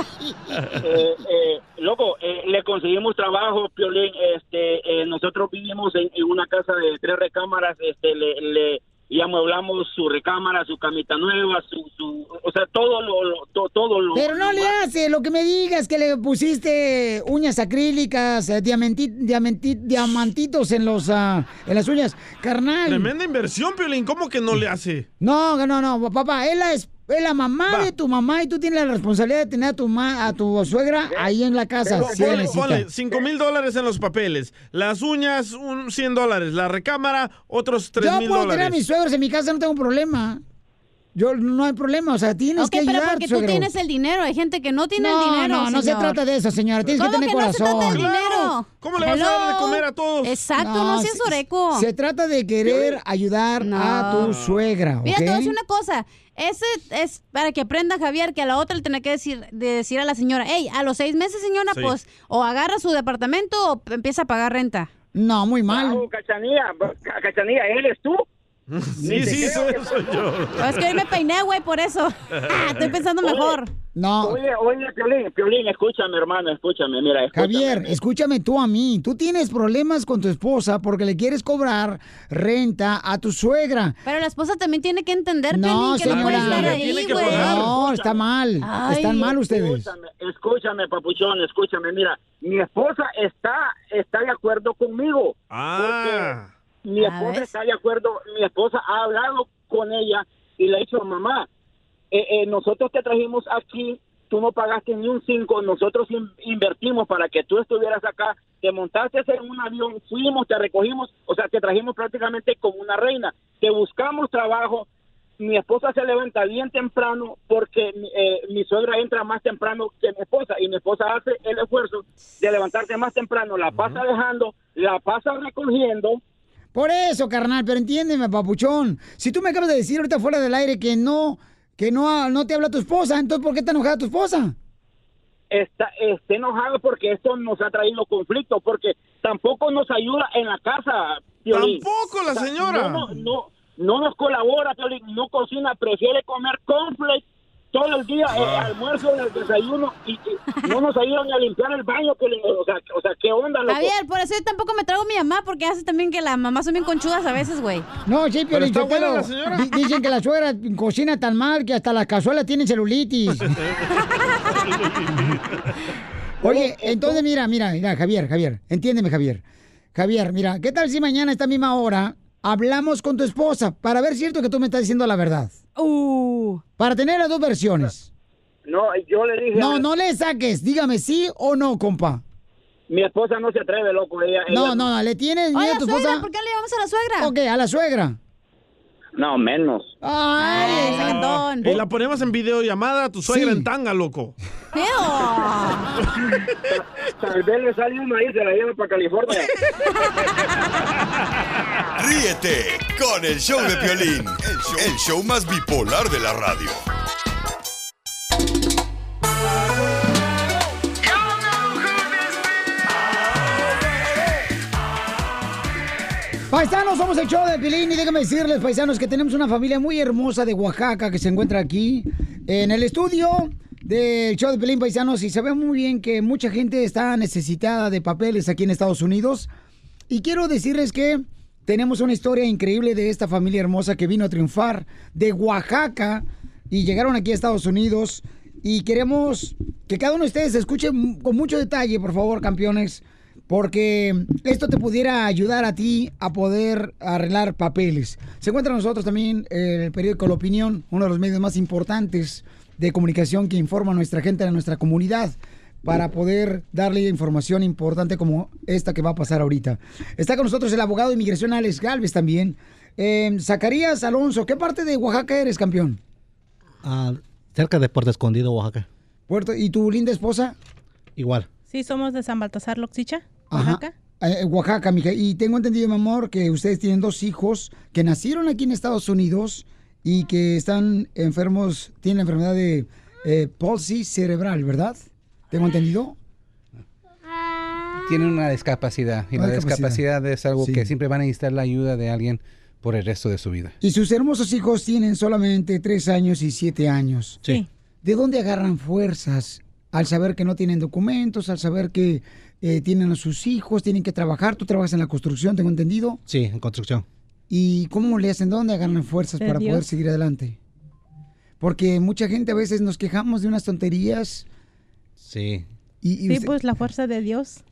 Eh, eh, loco, eh, le conseguimos trabajo, Piolín. Este, eh, nosotros vivimos en, en una casa de tres recámaras. Este, le, le y amueblamos su recámara, su camita nueva, su, su o sea, todo lo, lo- to- todo lo. Pero no le hace, lo que me digas que le pusiste uñas acrílicas, eh, diamanti- diamanti- diamantitos en los ah, en las uñas, carnal. Tremenda inversión, Piolín. ¿Cómo que no le hace? No, no, no, papá, él es, es la mamá de tu mamá y tú tienes la responsabilidad de tener a tu ma- a tu suegra ahí en la casa. Ponle, necesita. ponle 5 mil dólares en los papeles. Las uñas, un 100 dólares. La recámara, otros 3 Yo mil puedo tener a dólares. mis suegros en mi casa, no tengo problema. Yo no hay problema, o sea, tienes Ok, que pero ayudar, porque tú suegro. tienes el dinero. Hay gente que no tiene No, el dinero, no, no se señor. trata de eso, señora. Tienes que ¿Cómo tener no se trata corazón. del dinero? ¿Cómo le vas a dar de comer a todos? Exacto, no, seas se- oreco. Se trata de querer ayudar a tu suegra. Mira, te voy a decir una cosa. Ese es para que aprenda Javier que a la otra le tiene que decir, de decir a la señora, hey, a los seis meses, señora, Sí. pues, o agarra su departamento o empieza a pagar renta. No, muy mal. Bravo, Cachanía, Ca- Cachanía, ¿eres tú? Sí, sí, soy, soy yo. Es que hoy me peiné, güey, por eso. Estoy pensando Oye, mejor. No. Oye, oye, Piolín, Piolín, escúchame, hermano, escúchame, mira, escúchame. Javier, escúchame tú a mí. Tú tienes problemas con tu esposa porque le quieres cobrar renta a tu suegra. Pero la esposa también tiene que entender, No, Piolín, que no puede estar ahí, güey. No, está mal. Ay. Están mal ustedes. Escúchame, escúchame, papuchón, escúchame, mira, mi esposa está, está de acuerdo conmigo. Ah. Mi esposa está de acuerdo, mi esposa ha hablado con ella y le ha dicho, mamá, eh, eh, nosotros te trajimos aquí, tú no pagaste ni un cinco, nosotros in- invertimos para que tú estuvieras acá, te montaste en un avión, fuimos, te recogimos, o sea, te trajimos prácticamente como una reina, te buscamos trabajo, mi esposa se levanta bien temprano porque eh, mi suegra entra más temprano que mi esposa y mi esposa hace el esfuerzo de levantarse más temprano, la pasa dejando, la pasa recogiendo, Por eso, carnal, pero entiéndeme, papuchón. Si tú me acabas de decir ahorita fuera del aire que no, que no, no te habla tu esposa, entonces ¿por qué está enojada tu esposa? está, está enojado porque esto nos ha traído conflicto, porque tampoco nos ayuda en la casa. Piolín. Tampoco la O sea, señora. No, no, no, no nos colabora, Piolín, no cocina, prefiere comer cornflakes todo el día, eh, Ah. almuerzo, el desayuno, y, y no nos ayudan a limpiar el baño. O sea, o sea, ¿qué onda, loco? Javier, por eso yo tampoco me trago a mi mamá, porque hace también que las mamás son bien conchudas a veces, güey. No, sí, pero, está buena la señora. dicen que la suegra cocina tan mal que hasta las cazuelas tienen celulitis. Oye, entonces mira, mira, mira, Javier, Javier, entiéndeme, Javier. Javier, mira, ¿qué tal si mañana a esta misma hora hablamos con tu esposa para ver si es cierto que tú me estás diciendo la verdad? Uh. Para tener las dos versiones. No, yo le dije... No, no le saques, dígame sí o no, compa. Mi esposa no se atreve, loco. Ella, No, ella- no, no, le tienes miedo Oye, a tu suegra, esposa. ¿por qué le llevamos a la suegra? Ok, a la suegra. No, menos. Ay, Y la ponemos en videollamada a tu suegra en tanga, loco. Tal vez le sale uno ahí y se la lleva para California. Ríete con el show de Piolín, el show, el show más bipolar de la radio. Paisanos, somos el show de Pilín y déjame decirles, paisanos, que tenemos una familia muy hermosa de Oaxaca que se encuentra aquí en el estudio del show de Pelín Paisanos y sabemos muy bien que mucha gente está necesitada de papeles aquí en Estados Unidos. Y quiero decirles que tenemos una historia increíble de esta familia hermosa que vino a triunfar de Oaxaca y llegaron aquí a Estados Unidos. Y queremos que cada uno de ustedes escuche con mucho detalle, por favor, campeones, porque esto te pudiera ayudar a ti a poder arreglar papeles. Se encuentra con nosotros también el periódico La Opinión, uno de los medios más importantes de comunicación que informa a nuestra gente, a nuestra comunidad, para poder darle información importante como esta que va a pasar ahorita. Está con nosotros el abogado de inmigración Alex Galvez también. Eh, Zacarías Alonso, ¿qué parte de Oaxaca eres, campeón? Ah, cerca de Puerto Escondido, Oaxaca. Puerto, ¿Y tu linda esposa? Igual. Sí, somos de San Baltasar Loxicha, Ajá. Oaxaca. Eh, Oaxaca, mija. Y tengo entendido, mi amor, que ustedes tienen dos hijos que nacieron aquí en Estados Unidos y que están enfermos, tienen la enfermedad de eh, palsy cerebral, ¿verdad? ¿Tengo entendido? Tienen una discapacidad y Una la discapacidad. discapacidad es algo Sí. que siempre van a necesitar la ayuda de alguien por el resto de su vida. Y sus hermosos hijos tienen solamente tres años y siete años. Sí. ¿De dónde agarran fuerzas al saber que no tienen documentos, al saber que eh, tienen a sus hijos, tienen que trabajar? Tú trabajas en la construcción, tengo entendido. Sí, en construcción. ¿Y cómo le hacen? ¿Dónde agarran fuerzas para Dios. poder seguir adelante? Porque mucha gente a veces nos quejamos de unas tonterías. Sí. Y, y Sí, pues la fuerza de Dios.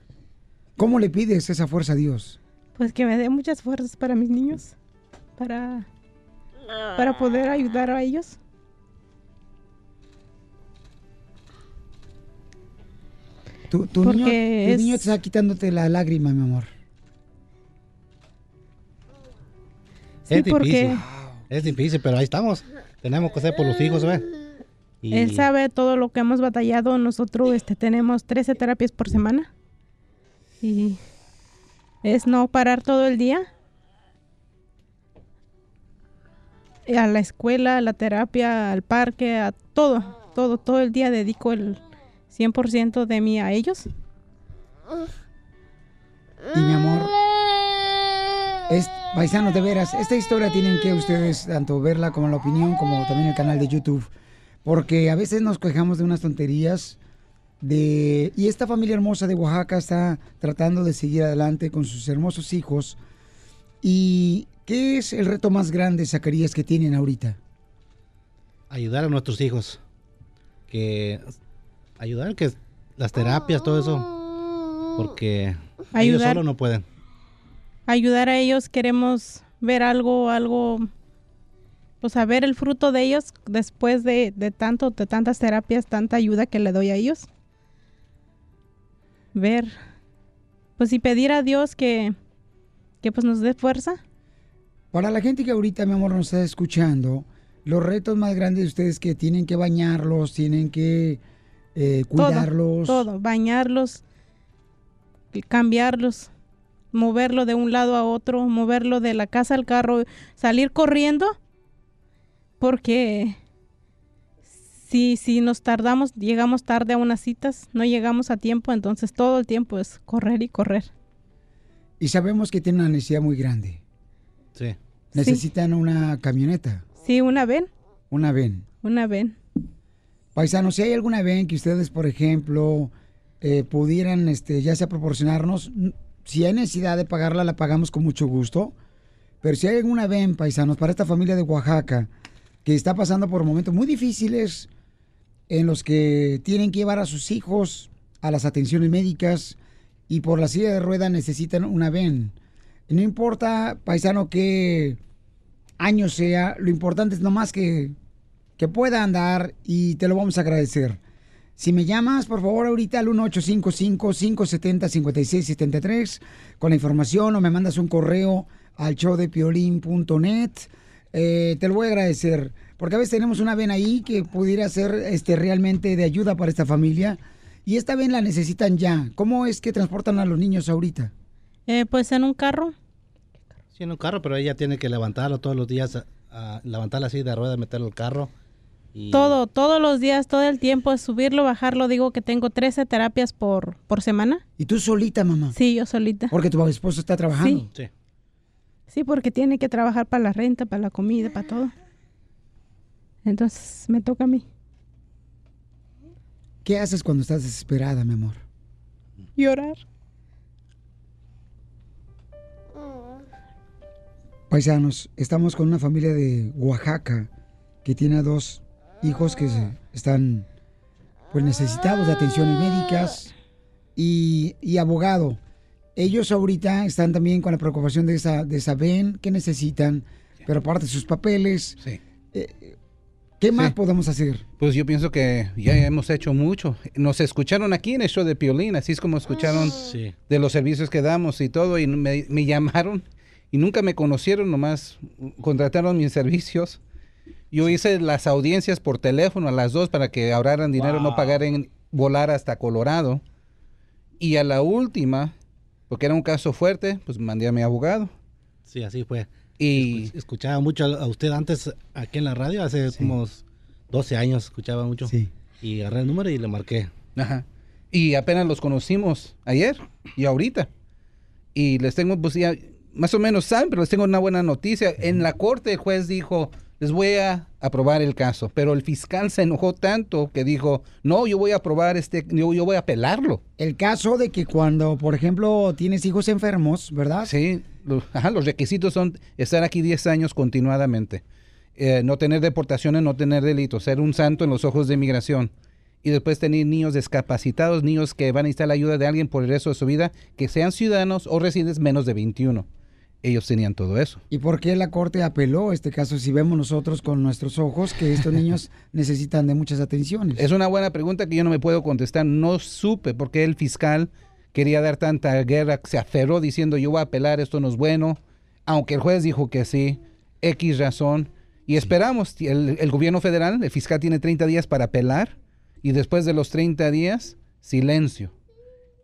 ¿Cómo le pides esa fuerza a Dios? Pues que me dé muchas fuerzas para mis niños. Para, para poder ayudar a ellos. Tu, tu niño, tu es- niño te está quitándote la lágrima, mi amor. Sí, es difícil. porque- Es difícil, pero ahí estamos. Tenemos que hacer por los hijos, ¿ves? Y- Él sabe todo lo que hemos batallado. Nosotros este, tenemos 13 terapias por semana. Y es no parar todo el día. Y A la escuela, a la terapia, al parque, a todo, todo, todo el día dedico el 100% de mí a ellos. Y mi amor, es, paisanos, de veras, esta historia tienen que ustedes tanto verla como la opinión, como también el canal de YouTube. Porque a veces nos quejamos de unas tonterías de... Y esta familia hermosa de Oaxaca está tratando de seguir adelante con sus hermosos hijos. ¿Y qué es el reto más grande, Zacarías, que tienen ahorita? ayudar a nuestros hijos. Que ayudar que las terapias, todo eso. Porque ellos solo no pueden. ayudar a ellos, queremos ver algo, algo, pues a ver el fruto de ellos después de, de tanto, de tantas terapias, tanta ayuda que le doy a ellos. Ver, pues y pedir a Dios que, que pues nos dé fuerza. Para la gente que ahorita, mi amor, nos está escuchando, los retos más grandes de ustedes que tienen que bañarlos, tienen que eh, cuidarlos. Todo, bañarlos, cambiarlos, moverlo de un lado a otro, moverlo de la casa al carro, salir corriendo, porque si, si nos tardamos, llegamos tarde a unas citas, no llegamos a tiempo, entonces todo el tiempo es correr y correr. Y sabemos que tienen una necesidad muy grande. Sí. Necesitan una camioneta, Sí, una ven, una ven. una ven. Paisanos, si hay alguna ven que ustedes, por ejemplo, eh, pudieran, este, ya sea proporcionarnos, si hay necesidad de pagarla, la pagamos con mucho gusto. Pero si hay alguna ven, paisanos, para esta familia de Oaxaca, que está pasando por momentos muy difíciles, en los que tienen que llevar a sus hijos a las atenciones médicas y por la silla de rueda necesitan una ven. No importa, paisano, qué año sea, lo importante es nomás que, que pueda andar y te lo vamos a agradecer. Si me llamas, por favor, ahorita al 1855-570-5673 con la información o me mandas un correo al showdepiolín.net eh, te lo voy a agradecer. Porque a veces tenemos una ven ahí que pudiera ser este, realmente de ayuda para esta familia. Y esta ven la necesitan ya. ¿Cómo es que transportan a los niños ahorita? Eh, pues en un carro. Sí, en un carro, pero ella tiene que levantarlo todos los días, a, a levantar la silla de ruedas, meterlo al carro. Y Todo, todos los días, todo el tiempo, subirlo, bajarlo. Digo que tengo 13 terapias por, por semana. ¿Y tú solita, mamá? Sí, yo solita. Porque tu esposo está trabajando. Sí. Sí, porque tiene que trabajar para la renta, para la comida, para todo. Entonces me toca a mí. ¿Qué haces cuando estás desesperada, mi amor? Llorar. Paisanos, estamos con una familia de Oaxaca que tiene a dos hijos que están pues necesitados de atenciones médicas y, y abogado. Ellos ahorita están también con la preocupación de esa, de esa ven que necesitan, pero aparte de sus papeles. eh, ¿Qué más podemos hacer? Pues yo pienso que ya hemos hecho mucho. Nos escucharon aquí en el show de Piolín, así es como escucharon Sí. de los servicios que damos y todo, y me, me llamaron y nunca me conocieron, nomás contrataron mis servicios. Yo hice las audiencias por teléfono a las dos para que ahorraran dinero, no Wow. pagaran volar hasta Colorado. Y a la última, porque era un caso fuerte, pues mandé a mi abogado. Sí, así fue. Y Escuch- escuchaba mucho a usted antes aquí en la radio, hace como 12 años escuchaba mucho. Y agarré el número y le marqué. Ajá. Y apenas los conocimos ayer y ahorita. Y les tengo, pues ya, más o menos saben, pero les tengo una buena noticia. En la corte el juez dijo, les voy a aprobar el caso. Pero el fiscal se enojó tanto que dijo, no, yo voy a aprobar este, yo, yo voy a apelarlo. El caso de que cuando, por ejemplo, tienes hijos enfermos, ¿verdad? Sí, los, ajá, los requisitos son estar aquí 10 años continuadamente. Eh, no tener deportaciones, no tener delitos, ser un santo en los ojos de inmigración. Y después tener niños discapacitados, niños que van a necesitar la ayuda de alguien por el resto de su vida, que sean ciudadanos o residentes menos de 21. Ellos tenían todo eso. ¿Y por qué la corte apeló este caso si vemos nosotros con nuestros ojos que estos niños necesitan de muchas atenciones? Es una buena pregunta que yo no me puedo contestar. No supe por qué el fiscal quería dar tanta guerra, se aferró diciendo yo voy a apelar, esto no es bueno, aunque el juez dijo que sí, X razón. Y esperamos, el, el gobierno federal, el fiscal tiene 30 días para apelar y después de los 30 días, silencio.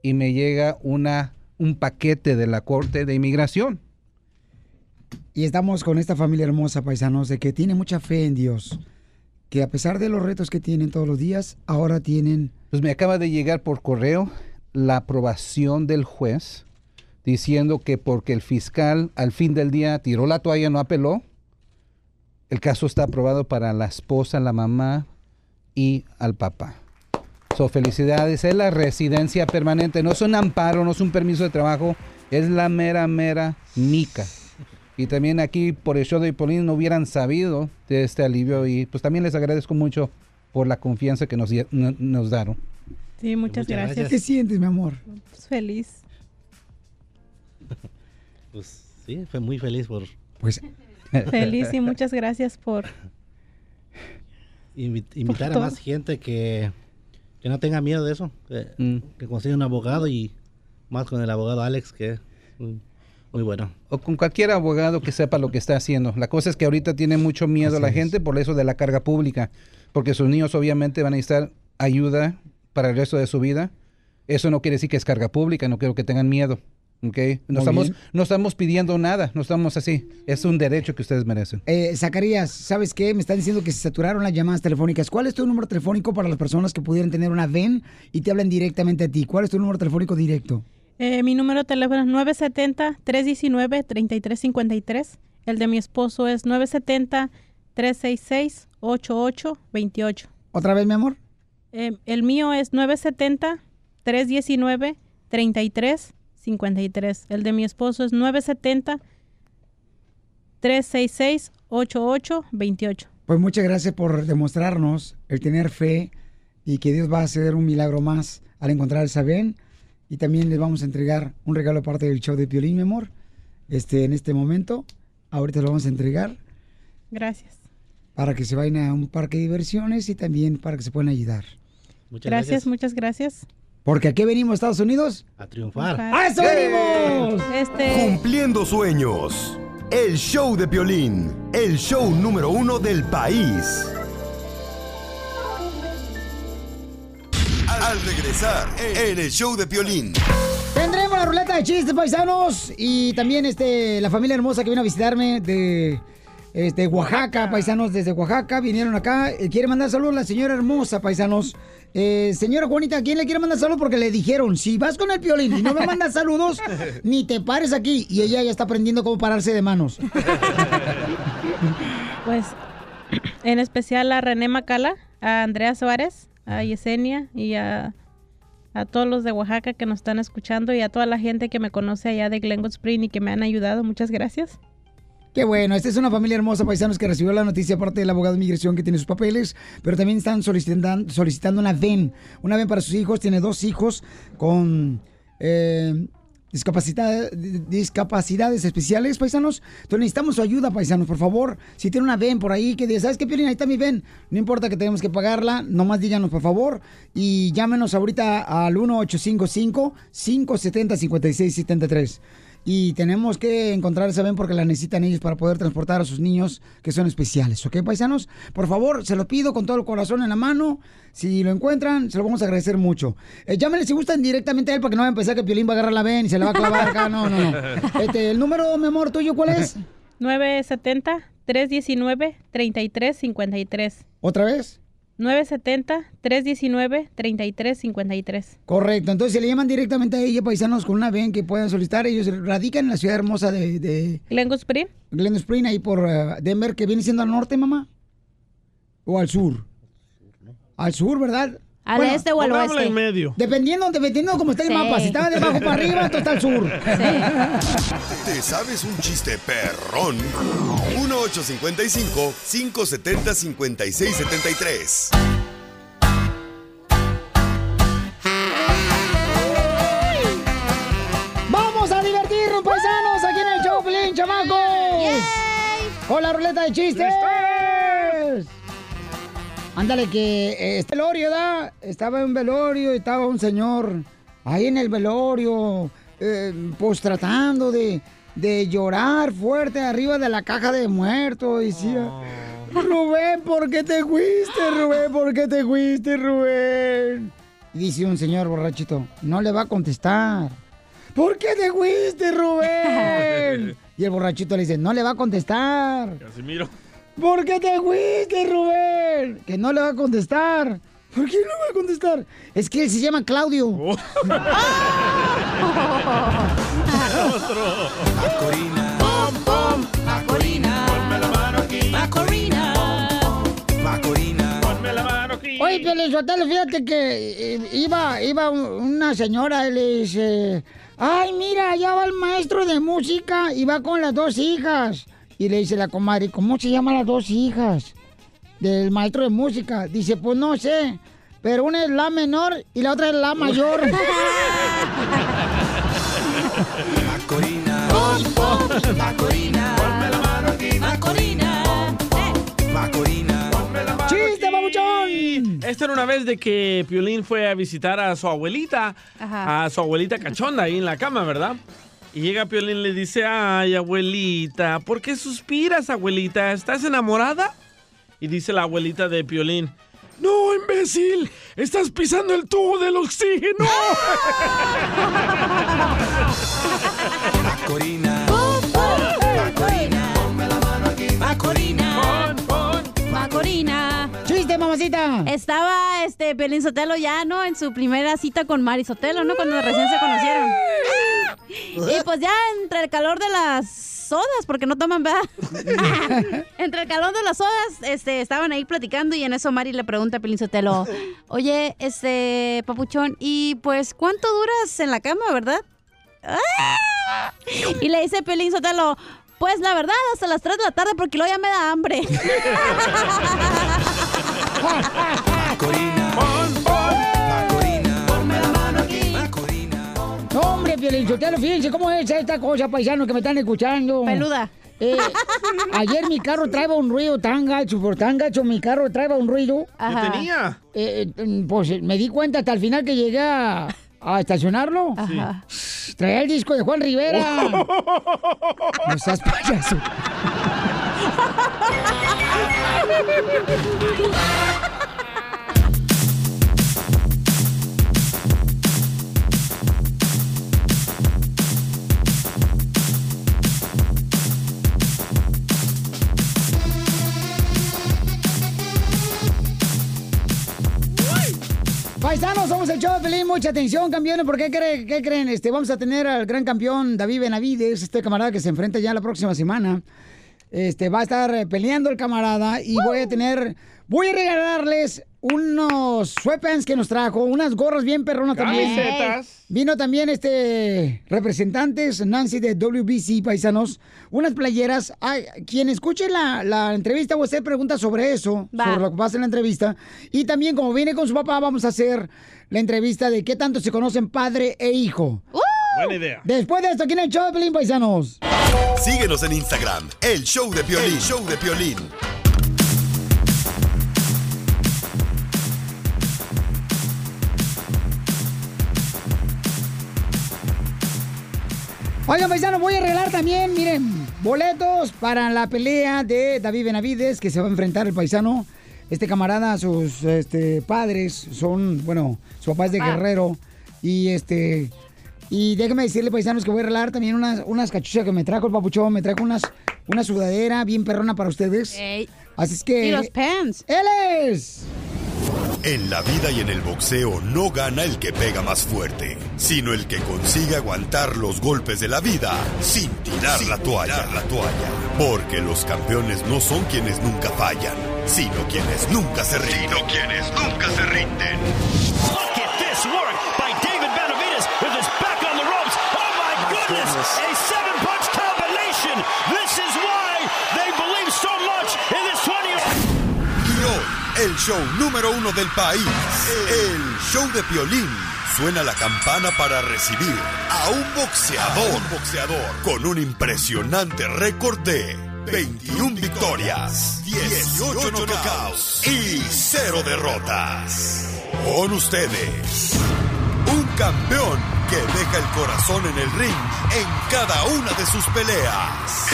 Y me llega una, un paquete de la Corte de Inmigración. Y estamos con esta familia hermosa, paisanos, de que tiene mucha fe en Dios. Que a pesar de los retos que tienen todos los días, ahora tienen... Pues me acaba de llegar por correo la aprobación del juez diciendo que porque el fiscal al fin del día tiró la toalla, no apeló, el caso está aprobado para la esposa, la mamá y al papá. So, felicidades, es la residencia permanente, no es un amparo, no es un permiso de trabajo, es la mera, mera mica. Y también aquí por el show de Polín no hubieran sabido de este alivio y pues también les agradezco mucho por la confianza que nos, nos daron. Sí, muchas, gracias. ¿Qué sientes, mi amor? Pues feliz. Pues sí, fue muy feliz por... Pues... Feliz y muchas gracias por... Invi- invitar a más gente que, que no tenga miedo de eso, que, Mm. que consiga un abogado y más con el abogado Alex, que es muy, bueno. O con cualquier abogado que sepa lo que está haciendo. La cosa es que ahorita tiene mucho miedo Así la es. gente por eso de la carga pública, porque sus niños obviamente van a necesitar ayuda para el resto de su vida. Eso no quiere decir que es carga pública, no quiero que tengan miedo. ¿ok? Muy No estamos, bien. no estamos pidiendo nada, no estamos así. Es un derecho que ustedes merecen. Eh, Zacarías, ¿sabes qué? Me están diciendo que se saturaron las llamadas telefónicas. ¿Cuál es tu número telefónico para las personas que pudieran tener una VEN y te hablan directamente a ti? ¿Cuál es tu número telefónico directo? Eh, mi número de teléfono es 970-319-3353. El de mi esposo es 970-366-8828. ¿Otra vez, mi amor? Eh, el mío es 970-319-3353. El de mi esposo es 970-366-8828. Pues muchas gracias por demostrarnos el tener fe y que Dios va a hacer un milagro más al encontrar esa VEN. Y también les vamos a entregar un regalo aparte del show de Piolín, mi amor. Este, en este momento, ahorita lo vamos a entregar Gracias. para que se vayan a un parque de diversiones y también para que se puedan ayudar. Muchas Gracias, muchas gracias. Porque aquí venimos, Estados Unidos. A triunfar. ¡A eso venimos! Este, Cumpliendo sueños. El show de Piolín. el show número uno del país. Al regresar en el show de Piolín. Tendremos la ruleta de chistes, paisanos. Y también este, la familia hermosa que vino a visitarme de este, Oaxaca, paisanos desde Oaxaca, vinieron acá. Eh, quiere mandar saludos a la señora hermosa, paisanos. Eh, señora Juanita, ¿a quién le quiere mandar saludos? Porque le dijeron, si vas con el piolín y no me mandas saludos, ni te pares aquí. Y ella ya está aprendiendo cómo pararse de manos. Pues en especial a René Macala, a Andrea Suárez, a Yesenia y a, a todos los de Oaxaca que nos están escuchando y a toda la gente que me conoce allá de Glenwood Spring y que me han ayudado. Muchas gracias. Qué bueno, esta es una familia hermosa, paisanos, que recibió la noticia aparte del abogado de inmigración que tiene sus papeles, pero también están solicitando, solicitando una VEN, una VEN para sus hijos, tiene dos hijos con eh, discapacidad- discapacidades especiales, paisanos. Entonces necesitamos su ayuda, paisanos, por favor. Si tiene una VEN por ahí que dice, ¿sabes qué, Piolín? Ahí está mi VEN. No importa que tenemos que pagarla, nomás díganos, por favor. Y llámenos ahorita al 1855-570-5673. Y tenemos que encontrar esa ven porque la necesitan ellos para poder transportar a sus niños que son especiales. ¿Ok, paisanos? Por favor, se lo pido con todo el corazón en la mano. Si lo encuentran, se lo vamos a agradecer mucho. Eh, llámenle si gustan directamente a él para que no vayan a pensar que Piolín va a agarrar la ven y se la va a clavar acá. No, no, no. Este, el número, mi amor, tuyo, ¿cuál es? 970-319-3353. ¿Otra vez? 970-319-3353. Correcto, entonces se le llaman directamente a ella, paisanos, con una ven que puedan solicitar. Ellos radican en la ciudad hermosa de... de Glenwood Spring. Glenwood Spring, ahí por eh, Denver, que viene siendo al norte, mamá. ¿O al sur? Al sur, ¿verdad? ¿Al este o al oeste? en medio. Dependiendo, dependiendo cómo está el Sí. mapa. Si está de abajo para arriba, tú está al sur. ¿Te sabes un chiste perrón? 1855-570-5673. ¡Vamos a divertirnos, paisanos! Aquí en el show, Pelín, chamacos. Con la ruleta de chistes. Ándale, que eh, este velorio, ¿da? Estaba en un velorio y estaba un señor ahí en el velorio, eh, pues tratando de, de llorar fuerte arriba de la caja de muertos. Y decía, Rubén, ¿por qué te fuiste, Rubén? ¿Por qué te fuiste, Rubén? Y dice un señor borrachito, no le va a contestar. ¿Por qué te fuiste, Rubén? Y el borrachito le dice, no le va a contestar. Casimiro. ¿Por qué te fuiste, Rubén? Que no le va a contestar. ¿Por qué no le va a contestar? Es que él se llama Claudio. Macorina. Pom, pom. Macorina. Ponme la mano aquí. Macorina. Macorina. Ponme la mano aquí. Oye, Pelizotelo, fíjate que eh, iba, iba un- una señora y le dice, ay, mira, allá va el maestro de música y va con las dos hijas. Y le dice la comadre, ¿cómo se llaman las dos hijas del maestro de música? Dice, pues no sé, pero una es la menor y la otra es la mayor. Macorina. Pom, pom. Macorina. Ponme la mano aquí. Macorina. Macorina. Ponme la mano ¡Chiste, babuchón! Esta era una vez de que Piolín fue a visitar a su abuelita, Ajá. a su abuelita cachonda ahí en la cama, ¿verdad? Y llega Piolín y le dice, ay, abuelita, ¿por qué suspiras, abuelita? ¿Estás enamorada? Y dice la abuelita de Piolín, no, imbécil, estás pisando el tubo del oxígeno. Macorina. Macorina. Ponme la mano aquí. Macorina. Macorina. ¡Chiste, mamacita! Estaba este Pelín Sotelo ya, ¿no? En su primera cita con Mari Sotelo, ¿no? Cuando recién se conocieron. Y pues ya entre el calor de las sodas, porque no toman, ¿verdad? entre el calor de las sodas, este, estaban ahí platicando y en eso Mari le pregunta a Pelín Sotelo, oye, este, papuchón, y pues, ¿cuánto duras en la cama, verdad? ¡Ah! Y le dice Pelín Sotelo, pues la verdad, hasta las 3 de la tarde porque luego ya me da hambre. Macorina. Pon, pon. Macorina. Ponme la mano aquí. Macorina. No, hombre, Piolinsotelo, fíjense cómo es esta cosa, paisanos que me están escuchando. Peluda. Eh, ayer mi carro traeba un ruido tan gacho, por tan gacho mi carro traeba un ruido. ¿Qué tenía? Eh, eh, pues eh, me di cuenta hasta el final que llegué a, a estacionarlo. Ajá. Traía el disco de Juan Rivera. No seas payaso. Paisanos, somos el show Pelín. Mucha atención, campeones. ¿Por qué, creen? qué creen? Este, vamos a tener al gran campeón David Benavides, este camarada que se enfrenta ya la próxima semana. Este, va a estar eh, peleando el camarada y voy a tener, voy a regalarles unos sweatpants que nos trajo, unas gorras bien perronas también. Camisetas. Vino también este representantes, Nancy de WBC Paisanos, unas playeras. Ay, quien escuche la, la entrevista, usted pregunta sobre eso, Va. sobre lo que pasa en la entrevista. Y también, como viene con su papá, vamos a hacer la entrevista de qué tanto se conocen padre e hijo. Buena idea. Después de esto, aquí en el show de Pelín Paisanos. Síguenos en Instagram, el show de Piolín. El show de Piolín. Oigan, paisanos, voy a regalar también, miren, boletos para la pelea de David Benavides, que se va a enfrentar el paisano. Este camarada, sus este, padres son, bueno, su papá es de. Guerrero. Y este. Y déjame decirle, paisanos, que voy a regalar también unas, unas cachuchas que me trajo el papuchón. Me trajo unas, una sudadera bien perrona para ustedes. Ey. Así es que. Y los pants. ¡Él es! En la vida y en el boxeo no gana el que pega más fuerte, sino el que consigue aguantar los golpes de la vida sin tirar la toalla. la toalla. Porque los campeones no son quienes nunca fallan, sino quienes nunca se rinden. Sino quienes nunca se rinden. Look at this work by David Benavides with his back on the ropes. Oh my, goodness. A seven punch combination. This is why they believe so much in this 20 Y hoy, el show número uno del país, el show de Piolín. Suena la campana para recibir a un boxeador, boxeador con un impresionante récord de 21 victorias, 18 knockouts y 0 derrotas. Con ustedes, un campeón que deja el corazón en el ring en cada una de sus peleas.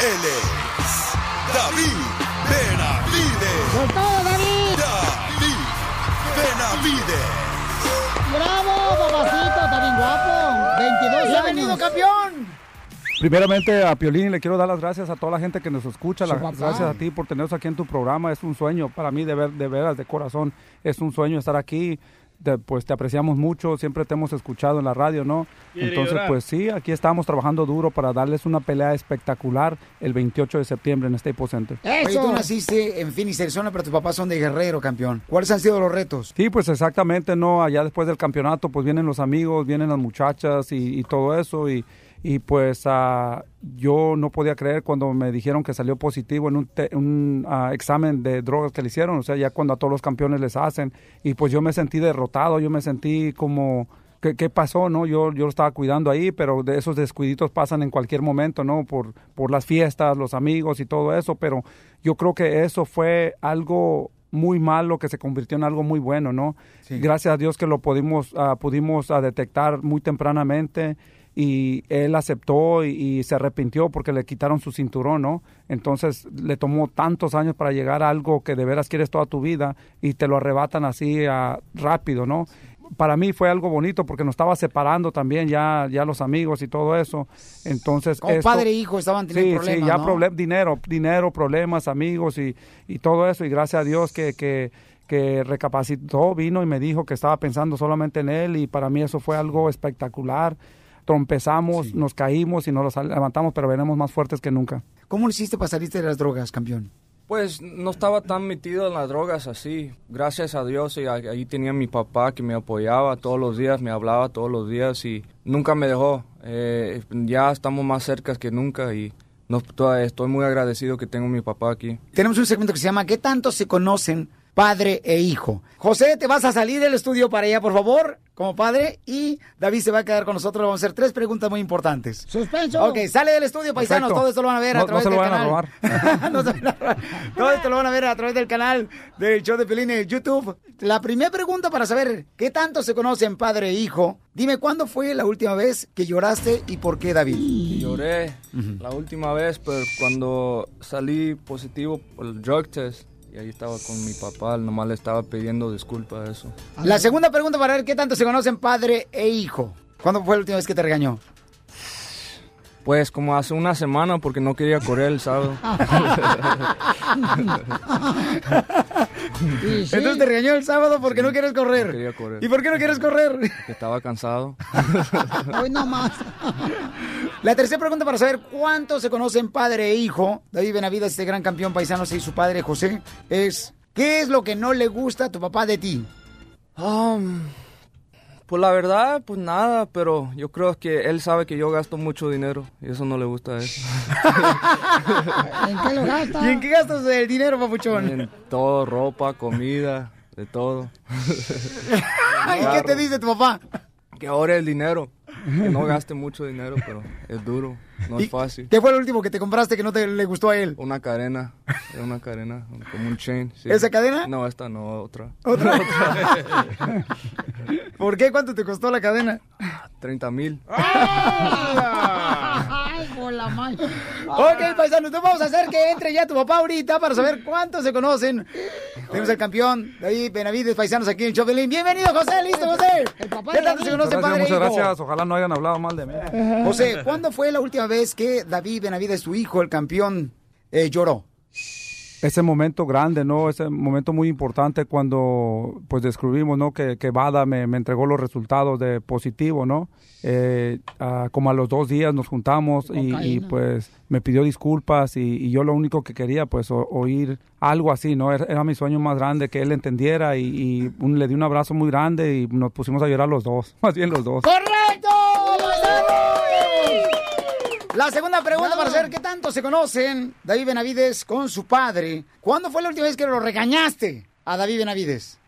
Él es David Benavides. Benavides. ¡Bravo, papacito! Está bien guapo. 22 años. ¡Bienvenido, campeón! Primeramente a Piolín le quiero dar las gracias a toda la gente que nos escucha, las gracias a ti por tenernos aquí en tu programa, es un sueño para mí de, ver, de veras, de corazón, es un sueño estar aquí, Te- pues te apreciamos mucho, siempre te hemos escuchado en la radio, ¿no? Entonces pues sí, aquí estamos trabajando duro para darles una pelea espectacular el 28 de septiembre en Staples Center. Oye, tú naciste en Phoenix, Arizona, pero tus papás son de Guerrero, campeón. ¿Cuáles han sido los retos? Sí, pues exactamente, ¿no? Allá después del campeonato, pues vienen los amigos, vienen las muchachas y, y todo eso. Y, y pues ah, yo no podía creer cuando me dijeron que salió positivo en un, te- un ah, examen de drogas que le hicieron, o sea, ya cuando a todos los campeones les hacen. Y pues yo me sentí derrotado, yo me sentí como... ¿Qué, qué pasó, no? Yo, yo lo estaba cuidando ahí, pero de esos descuiditos pasan en cualquier momento, ¿no? Por, por las fiestas, los amigos y todo eso, pero yo creo que eso fue algo muy malo que se convirtió en algo muy bueno, ¿no? Gracias a Dios que lo pudimos, ah, pudimos detectar muy tempranamente y él aceptó y, y se arrepintió porque le quitaron su cinturón, ¿no? Entonces le tomó tantos años para llegar a algo que de veras quieres toda tu vida y te lo arrebatan así ah, rápido, ¿no? Para mí fue algo bonito porque nos estaba separando también ya, ya los amigos y todo eso. Entonces, Como esto- padre e hijo estaban teniendo sí, problemas, Sí, ya ¿no? problem- dinero, dinero, problemas, amigos y, y todo eso. Y gracias a Dios que, que, que recapacitó, vino y me dijo que estaba pensando solamente en él y para mí eso fue algo espectacular. Trompezamos, nos caímos y nos los levantamos, pero venimos más fuertes que nunca. ¿Cómo lo hiciste para salirte de las drogas, campeón? Pues no estaba tan metido en las drogas así. Gracias a Dios, y a- ahí tenía mi papá que me apoyaba todos los días, me hablaba todos los días y nunca me dejó. Eh, ya estamos más cerca que nunca y no, estoy muy agradecido que tengo a mi papá aquí. Tenemos un segmento que se llama ¿Qué tanto se conocen padre e hijo. José, te vas a salir del estudio para allá, por favor, como padre, y David se va a quedar con nosotros. Vamos a hacer tres preguntas muy importantes. Suspenso. Ok, sale del estudio, paisanos. Perfecto. Todo esto lo van a ver No- a no través se lo del van a canal. robar. No se van a robar. Todo esto lo van a ver a través del canal del show de Pelín en YouTube. La primera pregunta para saber qué tanto se conocen padre e hijo. Dime, ¿cuándo fue la última vez que lloraste y por qué, David? Y lloré la última vez, pero cuando salí positivo por el drug test, y ahí estaba con mi papá, nomás le estaba pidiendo disculpas a eso. La segunda pregunta para ver qué tanto se conocen padre e hijo. ¿Cuándo fue la última vez que te regañó? Pues como hace una semana porque no quería correr el sábado. Entonces te regañó el sábado porque no quieres correr. No quería correr. ¿Y por qué no quieres correr? Estaba cansado. Hoy no más. La tercera pregunta para saber cuánto se conocen padre e hijo, David Benavides, este gran campeón paisano, y su padre José, es ¿qué es lo que no le gusta a tu papá de ti? Um, pues la verdad, pues nada, pero yo creo que él sabe que yo gasto mucho dinero y eso no le gusta a él. ¿En qué lo gastas? ¿Y en qué gastas el dinero, papuchón? En todo, ropa, comida, de todo. ¿Y qué te dice tu papá? Que ahora el dinero, que no gaste mucho dinero, pero es duro, no ¿Y es fácil. ¿Qué fue lo último que te compraste que no te le gustó a él? Una cadena, una cadena, como un chain. sí. ¿Esa cadena? No, esta no, otra. ¿Otra? ¿Por qué? ¿Cuánto te costó la cadena? 30 mil. Ay, bola mal. Ok, paisanos, entonces vamos a hacer que entre ya tu papá ahorita para saber cuántos se conocen. Tenemos al campeón David Benavides, paisanos aquí en Chovelín. Bienvenido, José, listo, José. ¿Qué tanto se gracias, padre muchas gracias. Ojalá no hayan hablado mal de mí. José, ¿cuándo fue la última vez que David Benavides, tu hijo, el campeón, eh, lloró? Ese momento grande, ¿no? Ese momento muy importante cuando pues descubrimos, ¿no? Que, que Bada me, me entregó los resultados de positivo, ¿no? Eh, ah, como a los dos días nos juntamos y, pues me pidió disculpas y, y yo lo único que quería pues o- oír algo así, ¿no? Era, era mi sueño más grande, que él entendiera y, y un- le di un abrazo muy grande y nos pusimos a llorar los dos, más bien los dos. ¡Correcto! La segunda pregunta para saber qué tanto se conocen David Benavides con su padre. ¿Cuándo fue la última vez que lo regañaste a David Benavides?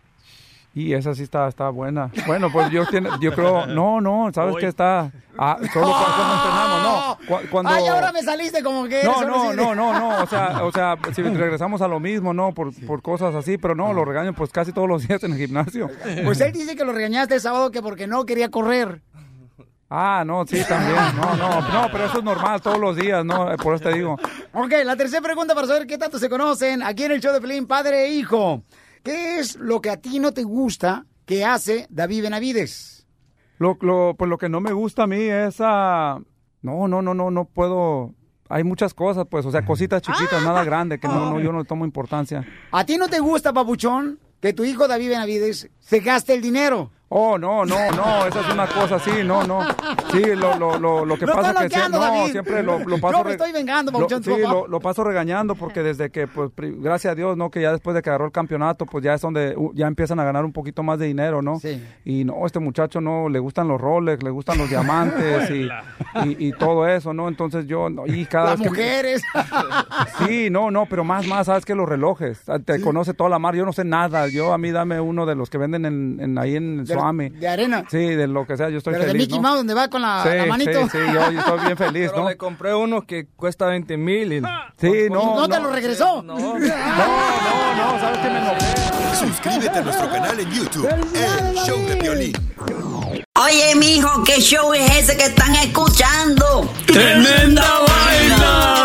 Y esa sí está, está buena. Bueno, pues yo, tiene- yo creo, no, no, ¿sabes qué está? Ah, solo cu- cuando entrenamos, no. Cu- Cuando, Ay, ahora me saliste como que No, no, sí. no, no, no, o sea, o sea, si regresamos a lo mismo, ¿no? Por, por cosas así, pero no, lo regaño pues casi todos los días en el gimnasio. Pues él dice que lo regañaste el sábado que porque no quería correr. Ah, no, sí, también, no, no, no, pero eso es normal todos los días, ¿no? Eh, Por eso te digo. Ok, la tercera pregunta para saber qué tanto se conocen aquí en el show de Pelín, padre e hijo. ¿Qué es lo que a ti no te gusta que hace David Benavides? Lo, lo, pues lo que no me gusta a mí es, ah, no, no, no, no, no puedo, hay muchas cosas, pues, o sea, cositas chiquitas, nada grande, que no, no, yo no tomo importancia. ¿A ti no te gusta, papuchón, que tu hijo David Benavides se gaste el dinero? Oh, no, no, no, esa es una cosa así, no, no. Sí, lo, lo, lo, lo que Lo pasa que bloqueando, no, David. siempre lo, lo paso... Yo me estoy vengando, lo- Sí, lo, lo paso regañando porque desde que, pues, gracias a Dios, ¿no? Que ya después de que agarró el campeonato, pues ya es donde ya empiezan a ganar un poquito más de dinero, ¿no? Sí. Y no, este muchacho no, le gustan los Rolex, le gustan los diamantes y, y, y todo eso, ¿no? Entonces yo, no, y cada Las vez que... mujeres. Sí, no, no, pero más, más, sabes que los relojes, Ah, te conoce toda la mar, yo no sé nada, yo a mí dame uno de los que venden en, en- ahí en De- de arena. Sí, de lo que sea, yo estoy Pero de feliz, Mickey ¿no? Mouse, donde va con la, Sí, la manito. sí, sí, yo, yo estoy bien feliz, Pero ¿no? le compré uno que cuesta 20 mil y... Sí, no, ¿No te lo regresó? No, no, no, sabes que me enojé. Suscríbete a nuestro canal en YouTube, El Show de Violín. Oye, mijo, ¿qué show es ese que están escuchando? ¡Tremenda vaina!